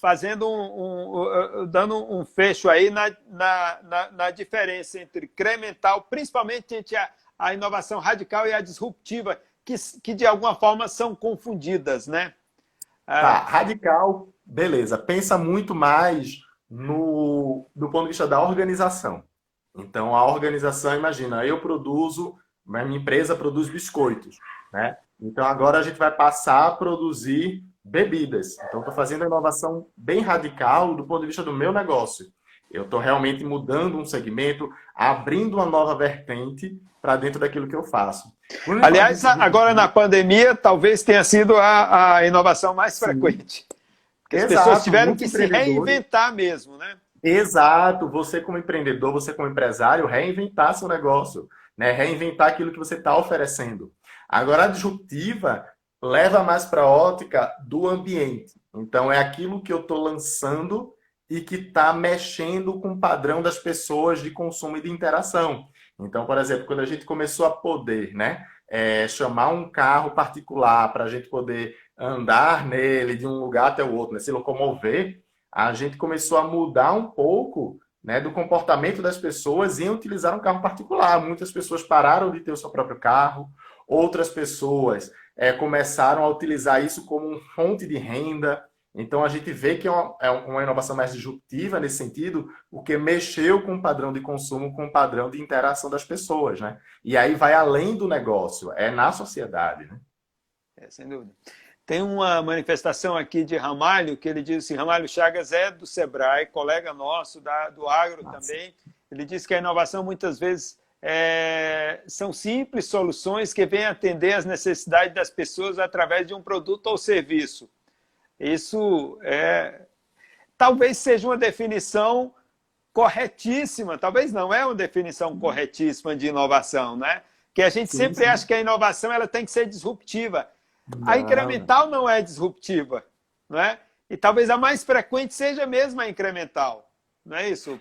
fazendo um, um, dando um fecho aí na, na, na, na, diferença entre incremental, principalmente entre a, a inovação radical e a disruptiva, que, que de alguma forma são confundidas, né? Tá, radical, beleza. Pensa muito mais no do ponto de vista da organização. Então, a organização, imagina, eu produzo, minha empresa produz biscoitos, né? Então, agora a gente vai passar a produzir bebidas. Então, estou fazendo uma inovação bem radical do ponto de vista do meu negócio. Eu estou realmente mudando um segmento, abrindo uma nova vertente para dentro daquilo que eu faço. Aliás, agora na pandemia, talvez tenha sido a, a inovação mais Sim. frequente. Porque as Exato, pessoas tiveram que se reinventar mesmo, né? Exato. Você como empreendedor, você como empresário, reinventar seu negócio, né? Reinventar aquilo que você está oferecendo. Agora, a disruptiva leva mais para a ótica do ambiente. Então, é aquilo que eu estou lançando e que está mexendo com o padrão das pessoas de consumo e de interação. Então, por exemplo, quando a gente começou a poder né, é, chamar um carro particular para a gente poder andar nele de um lugar até o outro, né, se locomover, a gente começou a mudar um pouco né, do comportamento das pessoas em utilizar um carro particular. Muitas pessoas pararam de ter o seu próprio carro, outras pessoas é, começaram a utilizar isso como fonte de renda. Então a gente vê que é uma, é uma, inovação mais disruptiva nesse sentido, porque mexeu com o padrão de consumo, com o padrão de interação das pessoas, né? E aí vai além do negócio, é na sociedade, né? É, sem dúvida. Tem uma manifestação aqui de Ramalho, que ele diz assim, Ramalho Chagas é do Sebrae, colega nosso da, do agro Nossa. também. Ele diz que a inovação muitas vezes é, são simples soluções que vêm atender as necessidades das pessoas através de um produto ou serviço. Isso é, talvez seja uma definição corretíssima, talvez não é uma definição corretíssima de inovação, né? Que a gente sim, sempre sim. acha que a inovação ela tem que ser disruptiva. Não. A incremental não é disruptiva, não é? E talvez a mais frequente seja mesmo a incremental. Não é isso?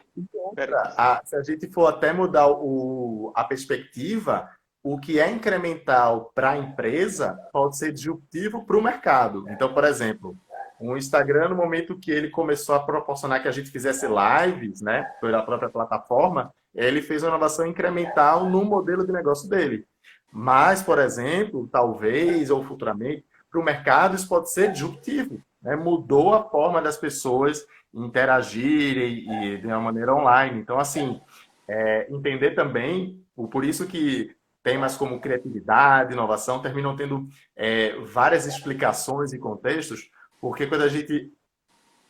A, se a gente for até mudar o, a perspectiva, o que é incremental para a empresa pode ser disruptivo para o mercado. Então, por exemplo, o Instagram, no momento que ele começou a proporcionar que a gente fizesse lives, né, pela própria plataforma, ele fez uma inovação incremental no modelo de negócio dele. Mas, por exemplo, talvez ou futuramente, para o mercado isso pode ser disruptivo. Né? Mudou a forma das pessoas interagirem e de uma maneira online. Então, assim, é, entender também, por isso que temas como criatividade, inovação terminam tendo é, várias explicações e contextos, porque quando a gente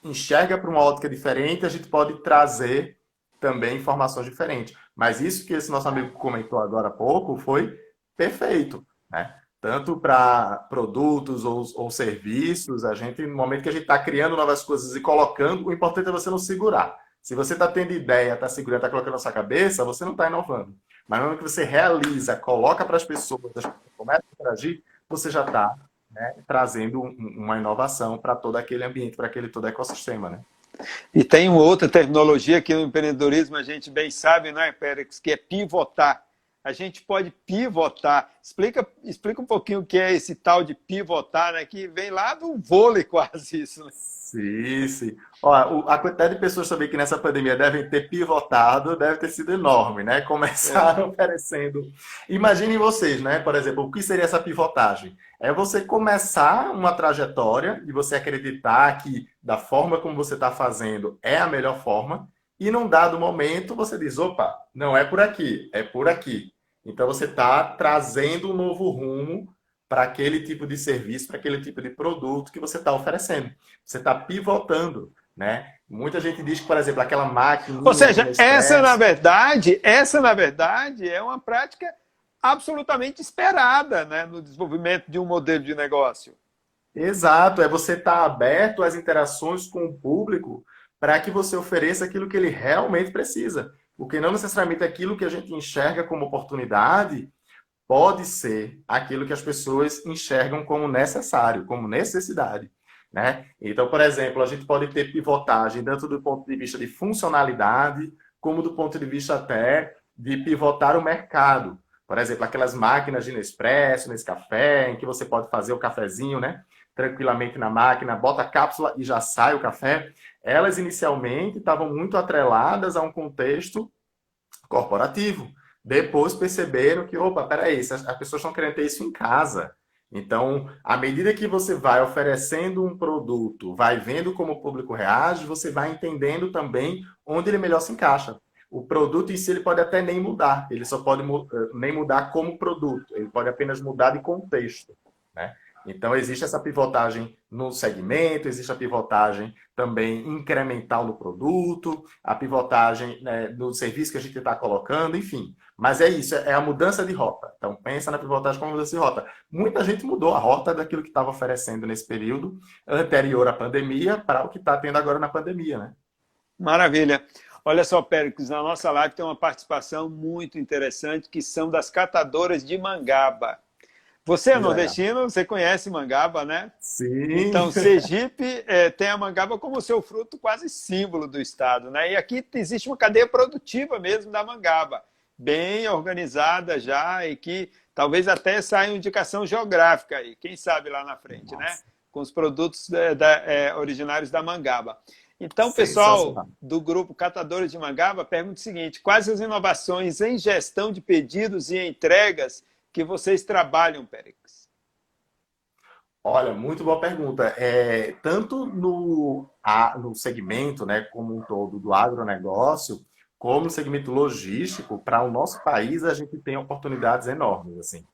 enxerga para uma ótica diferente, a gente pode trazer também informações diferentes. Mas isso que esse nosso amigo comentou agora há pouco foi perfeito, né? Tanto para produtos ou, ou, serviços, a gente, no momento que a gente está criando novas coisas e colocando, o importante é você não segurar. Se você está tendo ideia, está segurando, está colocando na sua cabeça, você não está inovando. Mas no momento que você realiza, coloca para as pessoas, as pessoas começam a interagir, você já está né, trazendo uma inovação para todo aquele ambiente, para aquele todo ecossistema. Né? E tem uma outra terminologia que no empreendedorismo a gente bem sabe, não é, Pérez, que é pivotar. A gente pode pivotar. Explica, explica um pouquinho o que é esse tal de pivotar, né? Que vem lá do vôlei quase isso. Né? Sim, sim. Ó, a quantidade de pessoas também que nessa pandemia devem ter pivotado deve ter sido enorme, né? Começaram é. oferecendo. Imaginem vocês, né? Por exemplo, o que seria essa pivotagem? É você começar uma trajetória e você acreditar que da forma como você está fazendo é a melhor forma, e num dado momento você diz: opa, não é por aqui, é por aqui. Então você está trazendo um novo rumo para aquele tipo de serviço, para aquele tipo de produto que você está oferecendo. Você está pivotando, né? Muita gente diz que, por exemplo, aquela máquina. Ou seja, essa na verdade, essa na verdade é uma prática absolutamente esperada, né, no desenvolvimento de um modelo de negócio. Exato, é você estar tá aberto às interações com o público para que você ofereça aquilo que ele realmente precisa. Porque não necessariamente aquilo que a gente enxerga como oportunidade pode ser aquilo que as pessoas enxergam como necessário, como necessidade. Né? Então, por exemplo, a gente pode ter pivotagem tanto do ponto de vista de funcionalidade, como do ponto de vista até de pivotar o mercado. Por exemplo, aquelas máquinas de Nespresso, café, em que você pode fazer o cafezinho, né? Tranquilamente na máquina, bota a cápsula e já sai o café. Elas inicialmente estavam muito atreladas a um contexto corporativo. Depois perceberam que, opa, peraí, as pessoas estão querendo ter isso em casa. Então, à medida que você vai oferecendo um produto, vai vendo como o público reage, você vai entendendo também onde ele melhor se encaixa. O produto em si ele pode até nem mudar, ele só pode eh, nem mudar como produto, ele pode apenas mudar de contexto. Né? Então, existe essa pivotagem no segmento, existe a pivotagem também incremental no produto, a pivotagem né, no serviço que a gente está colocando, enfim. Mas é isso, é a mudança de rota. Então, pensa na pivotagem como mudança de rota. Muita gente mudou a rota daquilo que estava oferecendo nesse período anterior à pandemia para o que está tendo agora na pandemia, né? Maravilha. Olha só, Péricles, na nossa live tem uma participação muito interessante, que são das catadoras de mangaba. Você é nordestino, você conhece mangaba, né? Sim. Então, Sergipe é, tem a mangaba como seu fruto quase símbolo do estado, né? E aqui existe uma cadeia produtiva mesmo da mangaba, bem organizada já e que talvez até saia uma indicação geográfica aí, quem sabe lá na frente, né? Nossa. né? Com os produtos da, da, é, originários da mangaba. Então, pessoal do grupo Catadores de Mangaba, pergunta o seguinte: quais as inovações em gestão de pedidos e entregas que vocês trabalham, Périx? Olha, muito boa pergunta. É, tanto no, a, no segmento, né, como um todo, do agronegócio, como no segmento logístico, para o nosso país, a gente tem oportunidades enormes. Assim.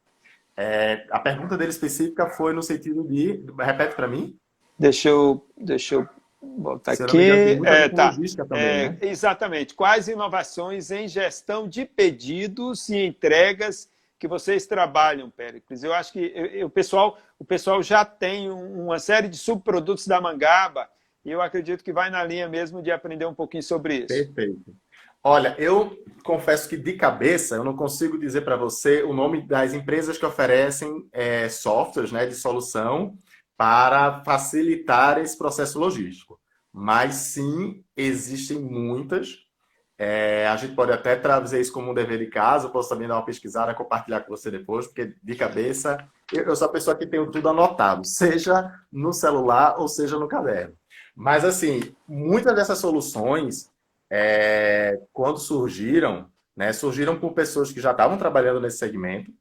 É, a pergunta dele específica foi no sentido de. Repete para mim? Deixa eu, deixa eu botar aqui. É, tá. Também, é, né? Exatamente. Quais inovações em gestão de pedidos e entregas que vocês trabalham, Péricles. Eu acho que eu, o, pessoal, o pessoal já tem uma série de subprodutos da Mangaba e eu acredito que vai na linha mesmo de aprender um pouquinho sobre isso. Perfeito. Olha, eu confesso que de cabeça eu não consigo dizer para você o nome das empresas que oferecem é, softwares né, de solução para facilitar esse processo logístico. Mas sim, existem muitas é, a gente pode até trazer isso como um dever de casa, posso também dar uma pesquisada, compartilhar com você depois, porque de cabeça eu, eu sou a pessoa que tenho tudo anotado, seja no celular ou seja no caderno. Mas assim, muitas dessas soluções, é, quando surgiram, né, surgiram por pessoas que já estavam trabalhando nesse segmento,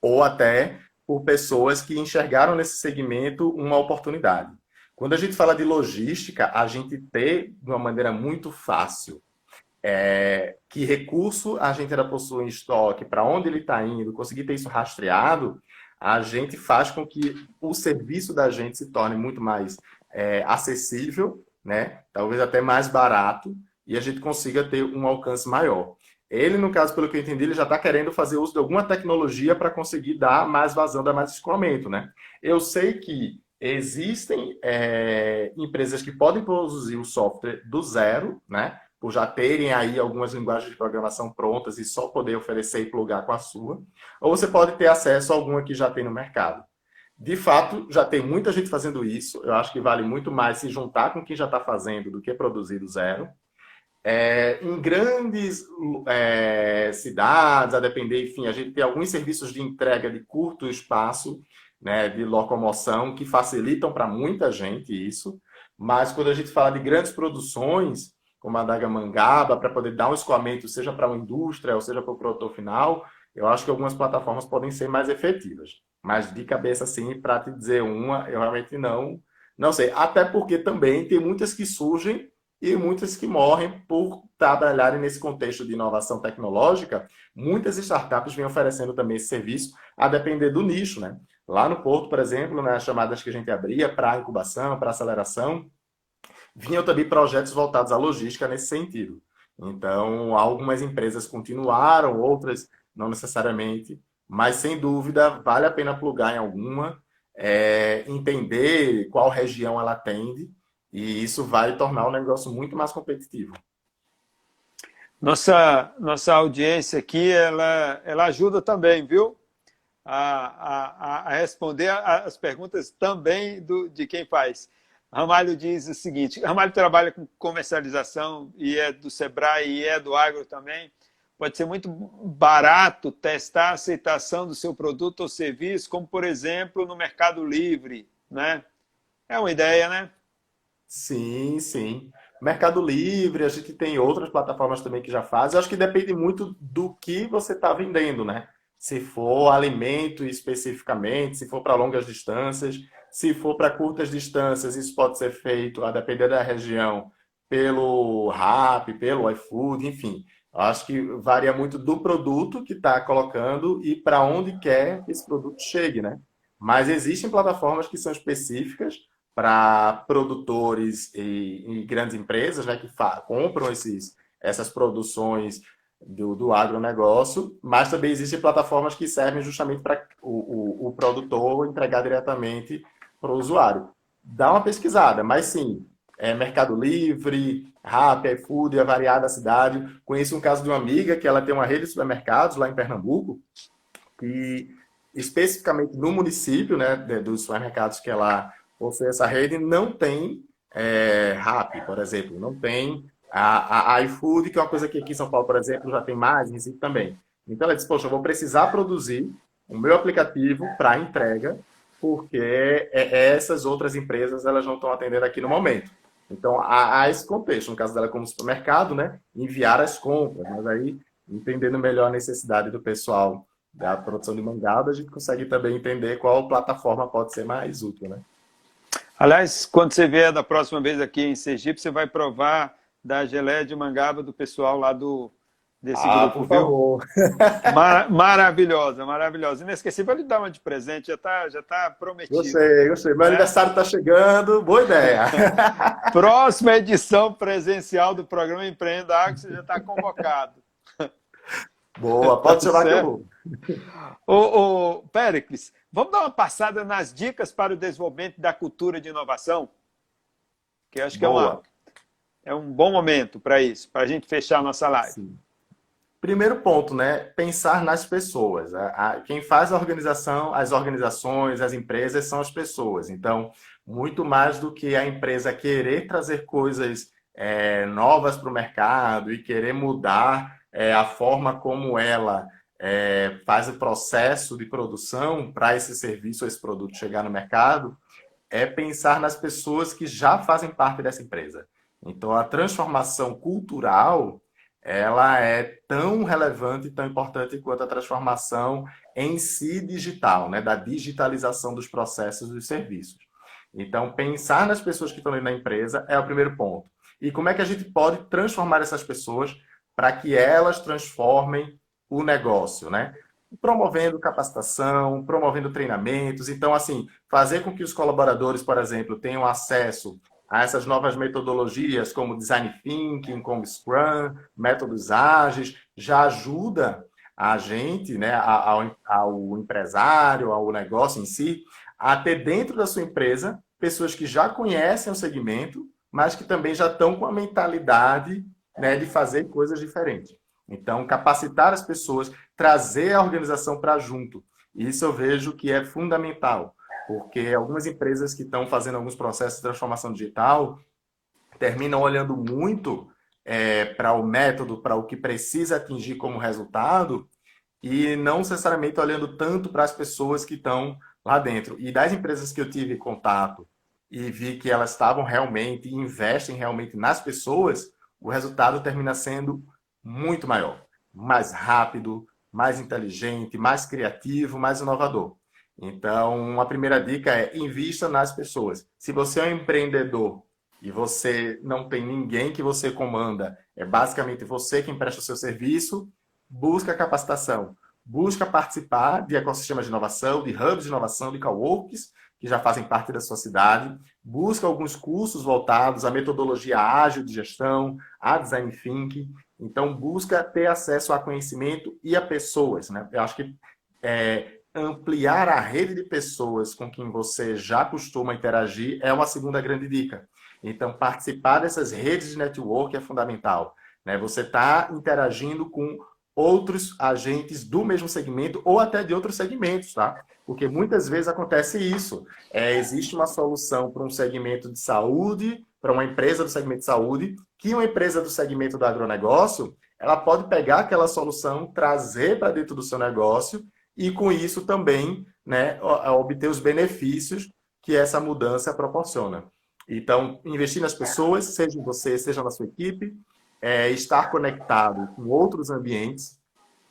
ou até por pessoas que enxergaram nesse segmento uma oportunidade. Quando a gente fala de logística, a gente tem de uma maneira muito fácil é, que recurso a gente ainda possui em estoque, para onde ele está indo, conseguir ter isso rastreado, a gente faz com que o serviço da gente se torne muito mais é, acessível, né? talvez até mais barato, e a gente consiga ter um alcance maior. Ele, no caso, pelo que eu entendi, ele já está querendo fazer uso de alguma tecnologia para conseguir dar mais vazão, dar mais escoamento. Né? Eu sei que existem é, empresas que podem produzir o software do zero, né? por já terem aí algumas linguagens de programação prontas e só poder oferecer e plugar com a sua, ou você pode ter acesso a alguma que já tem no mercado. De fato, já tem muita gente fazendo isso. Eu acho que vale muito mais se juntar com quem já está fazendo do que produzir do zero. É, em grandes é, cidades, a depender, enfim, a gente tem alguns serviços de entrega de curto espaço, né, de locomoção, que facilitam para muita gente isso. Mas quando a gente fala de grandes produções, como a Daga Mangaba, para poder dar um escoamento, seja para uma indústria ou seja para o produtor final, eu acho que algumas plataformas podem ser mais efetivas. Mas de cabeça, assim, para te dizer uma, eu realmente não, não sei. Até porque também tem muitas que surgem e muitas que morrem por trabalharem nesse contexto de inovação tecnológica. Muitas startups vêm oferecendo também esse serviço, a depender do nicho, né? Lá no Porto, por exemplo, nas chamadas que a gente abria para incubação, para aceleração, vinham também projetos voltados à logística nesse sentido. Então, algumas empresas continuaram, outras não necessariamente, mas sem dúvida vale a pena plugar em alguma, é, entender qual região ela atende, e isso vai tornar o negócio muito mais competitivo. Nossa, nossa audiência aqui, ela, ela ajuda também, viu? A, a, a responder as perguntas também do, de quem faz. Ramalho diz o seguinte: Ramalho trabalha com comercialização e é do Sebrae e é do agro também. Pode ser muito barato testar a aceitação do seu produto ou serviço, como por exemplo no Mercado Livre, né? É uma ideia, né? Sim, sim. Mercado Livre, a gente tem outras plataformas também que já fazem. Eu acho que depende muito do que você está vendendo, né? Se for alimento especificamente, se for para longas distâncias. Se for para curtas distâncias, isso pode ser feito, a depender da região, pelo RAP, pelo iFood, enfim. Acho que varia muito do produto que está colocando e para onde quer que esse produto chegue, né? Mas existem plataformas que são específicas para produtores e, e, grandes empresas né, que compram esses, essas produções do, do agronegócio, mas também existem plataformas que servem justamente para o, o, o produtor entregar diretamente para o usuário. Dá uma pesquisada, mas sim, é Mercado Livre, Rappi, iFood, a variada cidade. Conheço um caso de uma amiga que ela tem uma rede de supermercados lá em Pernambuco, e especificamente no município, né, dos supermercados que ela possui essa rede, não tem é, por exemplo, não tem a, a iFood, que é uma coisa que aqui em São Paulo, por exemplo, já tem mais, em Recife também. Então ela disse, poxa, eu vou precisar produzir o meu aplicativo para entrega, porque é, é, essas outras empresas elas não estão atendendo aqui no momento. Então há, há, esse contexto, no caso dela como supermercado, né, enviar as compras, mas aí entendendo melhor a necessidade do pessoal da produção de mangaba, a gente consegue também entender qual plataforma pode ser mais útil, né? Aliás, quando você vier da próxima vez aqui em Sergipe, você vai provar da geleia de mangaba do pessoal lá do desse ah, grupo, por favor. Mar maravilhosa, maravilhosa. Inesquecível lhe dar uma de presente, já está já tá prometido. Gostei, gostei. Meu é? aniversário está chegando, boa ideia. Próxima edição presencial do programa Empreenda Água, você já está convocado. Boa, pode chamar que eu vou. Ô, ô, Péricles, vamos dar uma passada nas dicas para o desenvolvimento da cultura de inovação? Que eu acho que é uma, é um bom momento para isso, para a gente fechar a nossa live. Sim. Primeiro ponto, né? Pensar nas pessoas. Quem faz a organização, as organizações, as empresas são as pessoas. Então, muito mais do que a empresa querer trazer coisas é, novas para o mercado e querer mudar é, a forma como ela é, faz o processo de produção para esse serviço, esse produto chegar no mercado, é pensar nas pessoas que já fazem parte dessa empresa. Então, a transformação cultural ela é tão relevante e tão importante quanto a transformação em si digital, né, da digitalização dos processos e dos serviços. Então, pensar nas pessoas que estão ali na empresa é o primeiro ponto. E como é que a gente pode transformar essas pessoas para que elas transformem o negócio, né? Promovendo capacitação, promovendo treinamentos. Então, assim, fazer com que os colaboradores, por exemplo, tenham acesso a essas novas metodologias como Design Thinking, como Scrum, métodos ágeis, já ajuda a gente, né, ao, ao empresário, ao negócio em si, a ter dentro da sua empresa pessoas que já conhecem o segmento, mas que também já estão com a mentalidade né, de fazer coisas diferentes. Então, capacitar as pessoas, trazer a organização para junto. Isso eu vejo que é fundamental porque algumas empresas que estão fazendo alguns processos de transformação digital terminam olhando muito é, para o método, para o que precisa atingir como resultado, e não necessariamente olhando tanto para as pessoas que estão lá dentro. E das empresas que eu tive contato e vi que elas estavam realmente, investem realmente nas pessoas, o resultado termina sendo muito maior, mais rápido, mais inteligente, mais criativo, mais inovador. Então, uma primeira dica é invista nas pessoas. Se você é um empreendedor e você não tem ninguém que você comanda, é basicamente você quem presta o seu serviço, busca capacitação, busca participar de ecossistemas de inovação, de hubs de inovação, de coworks, que já fazem parte da sua cidade, busca alguns cursos voltados à metodologia ágil de gestão, a design thinking. Então, busca ter acesso a conhecimento e a pessoas. Né? Eu acho que é, ampliar a rede de pessoas com quem você já costuma interagir é uma segunda grande dica. Então, participar dessas redes de network é fundamental. Né? Você está interagindo com outros agentes do mesmo segmento ou até de outros segmentos, tá? Porque muitas vezes acontece isso. É, existe uma solução para um segmento de saúde, para uma empresa do segmento de saúde, que uma empresa do segmento do agronegócio, ela pode pegar aquela solução, trazer para dentro do seu negócio e com isso também né, obter os benefícios que essa mudança proporciona. Então, investir nas pessoas, seja você, seja na sua equipe, é, estar conectado com outros ambientes.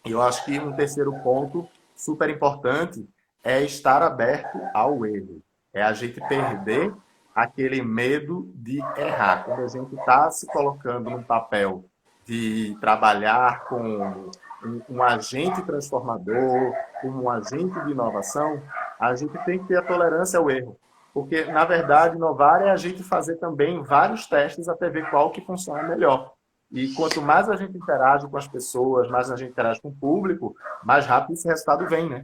E eu acho que um terceiro ponto super importante é estar aberto ao erro. É a gente perder aquele medo de errar. Quando a gente está se colocando no papel de trabalhar com um, um agente transformador, como um agente de inovação, a gente tem que ter a tolerância ao erro. Porque, na verdade, inovar é a gente fazer também vários testes até ver qual que funciona melhor. E quanto mais a gente interage com as pessoas, mais a gente interage com o público, mais rápido esse resultado vem, né?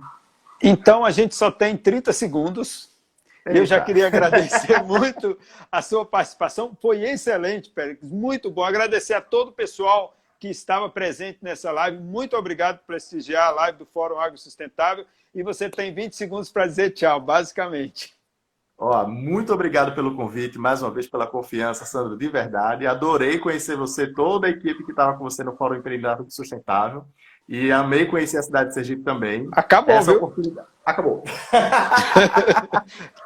Então, a gente só tem 30 segundos. Eita. Eu já queria agradecer muito a sua participação. Foi excelente, Pérez. Muito bom. Agradecer a todo o pessoal que estava presente nessa live. Muito obrigado por prestigiar a live do Fórum Agro Sustentável. E você tem 20 segundos para dizer tchau, basicamente. Ó, muito obrigado pelo convite, mais uma vez pela confiança, Sandro, de verdade. Adorei conhecer você, toda a equipe que estava com você no Fórum Empreendedorismo Sustentável. E amei conhecer a cidade de Sergipe também. Acabou, Essa viu? Acabou.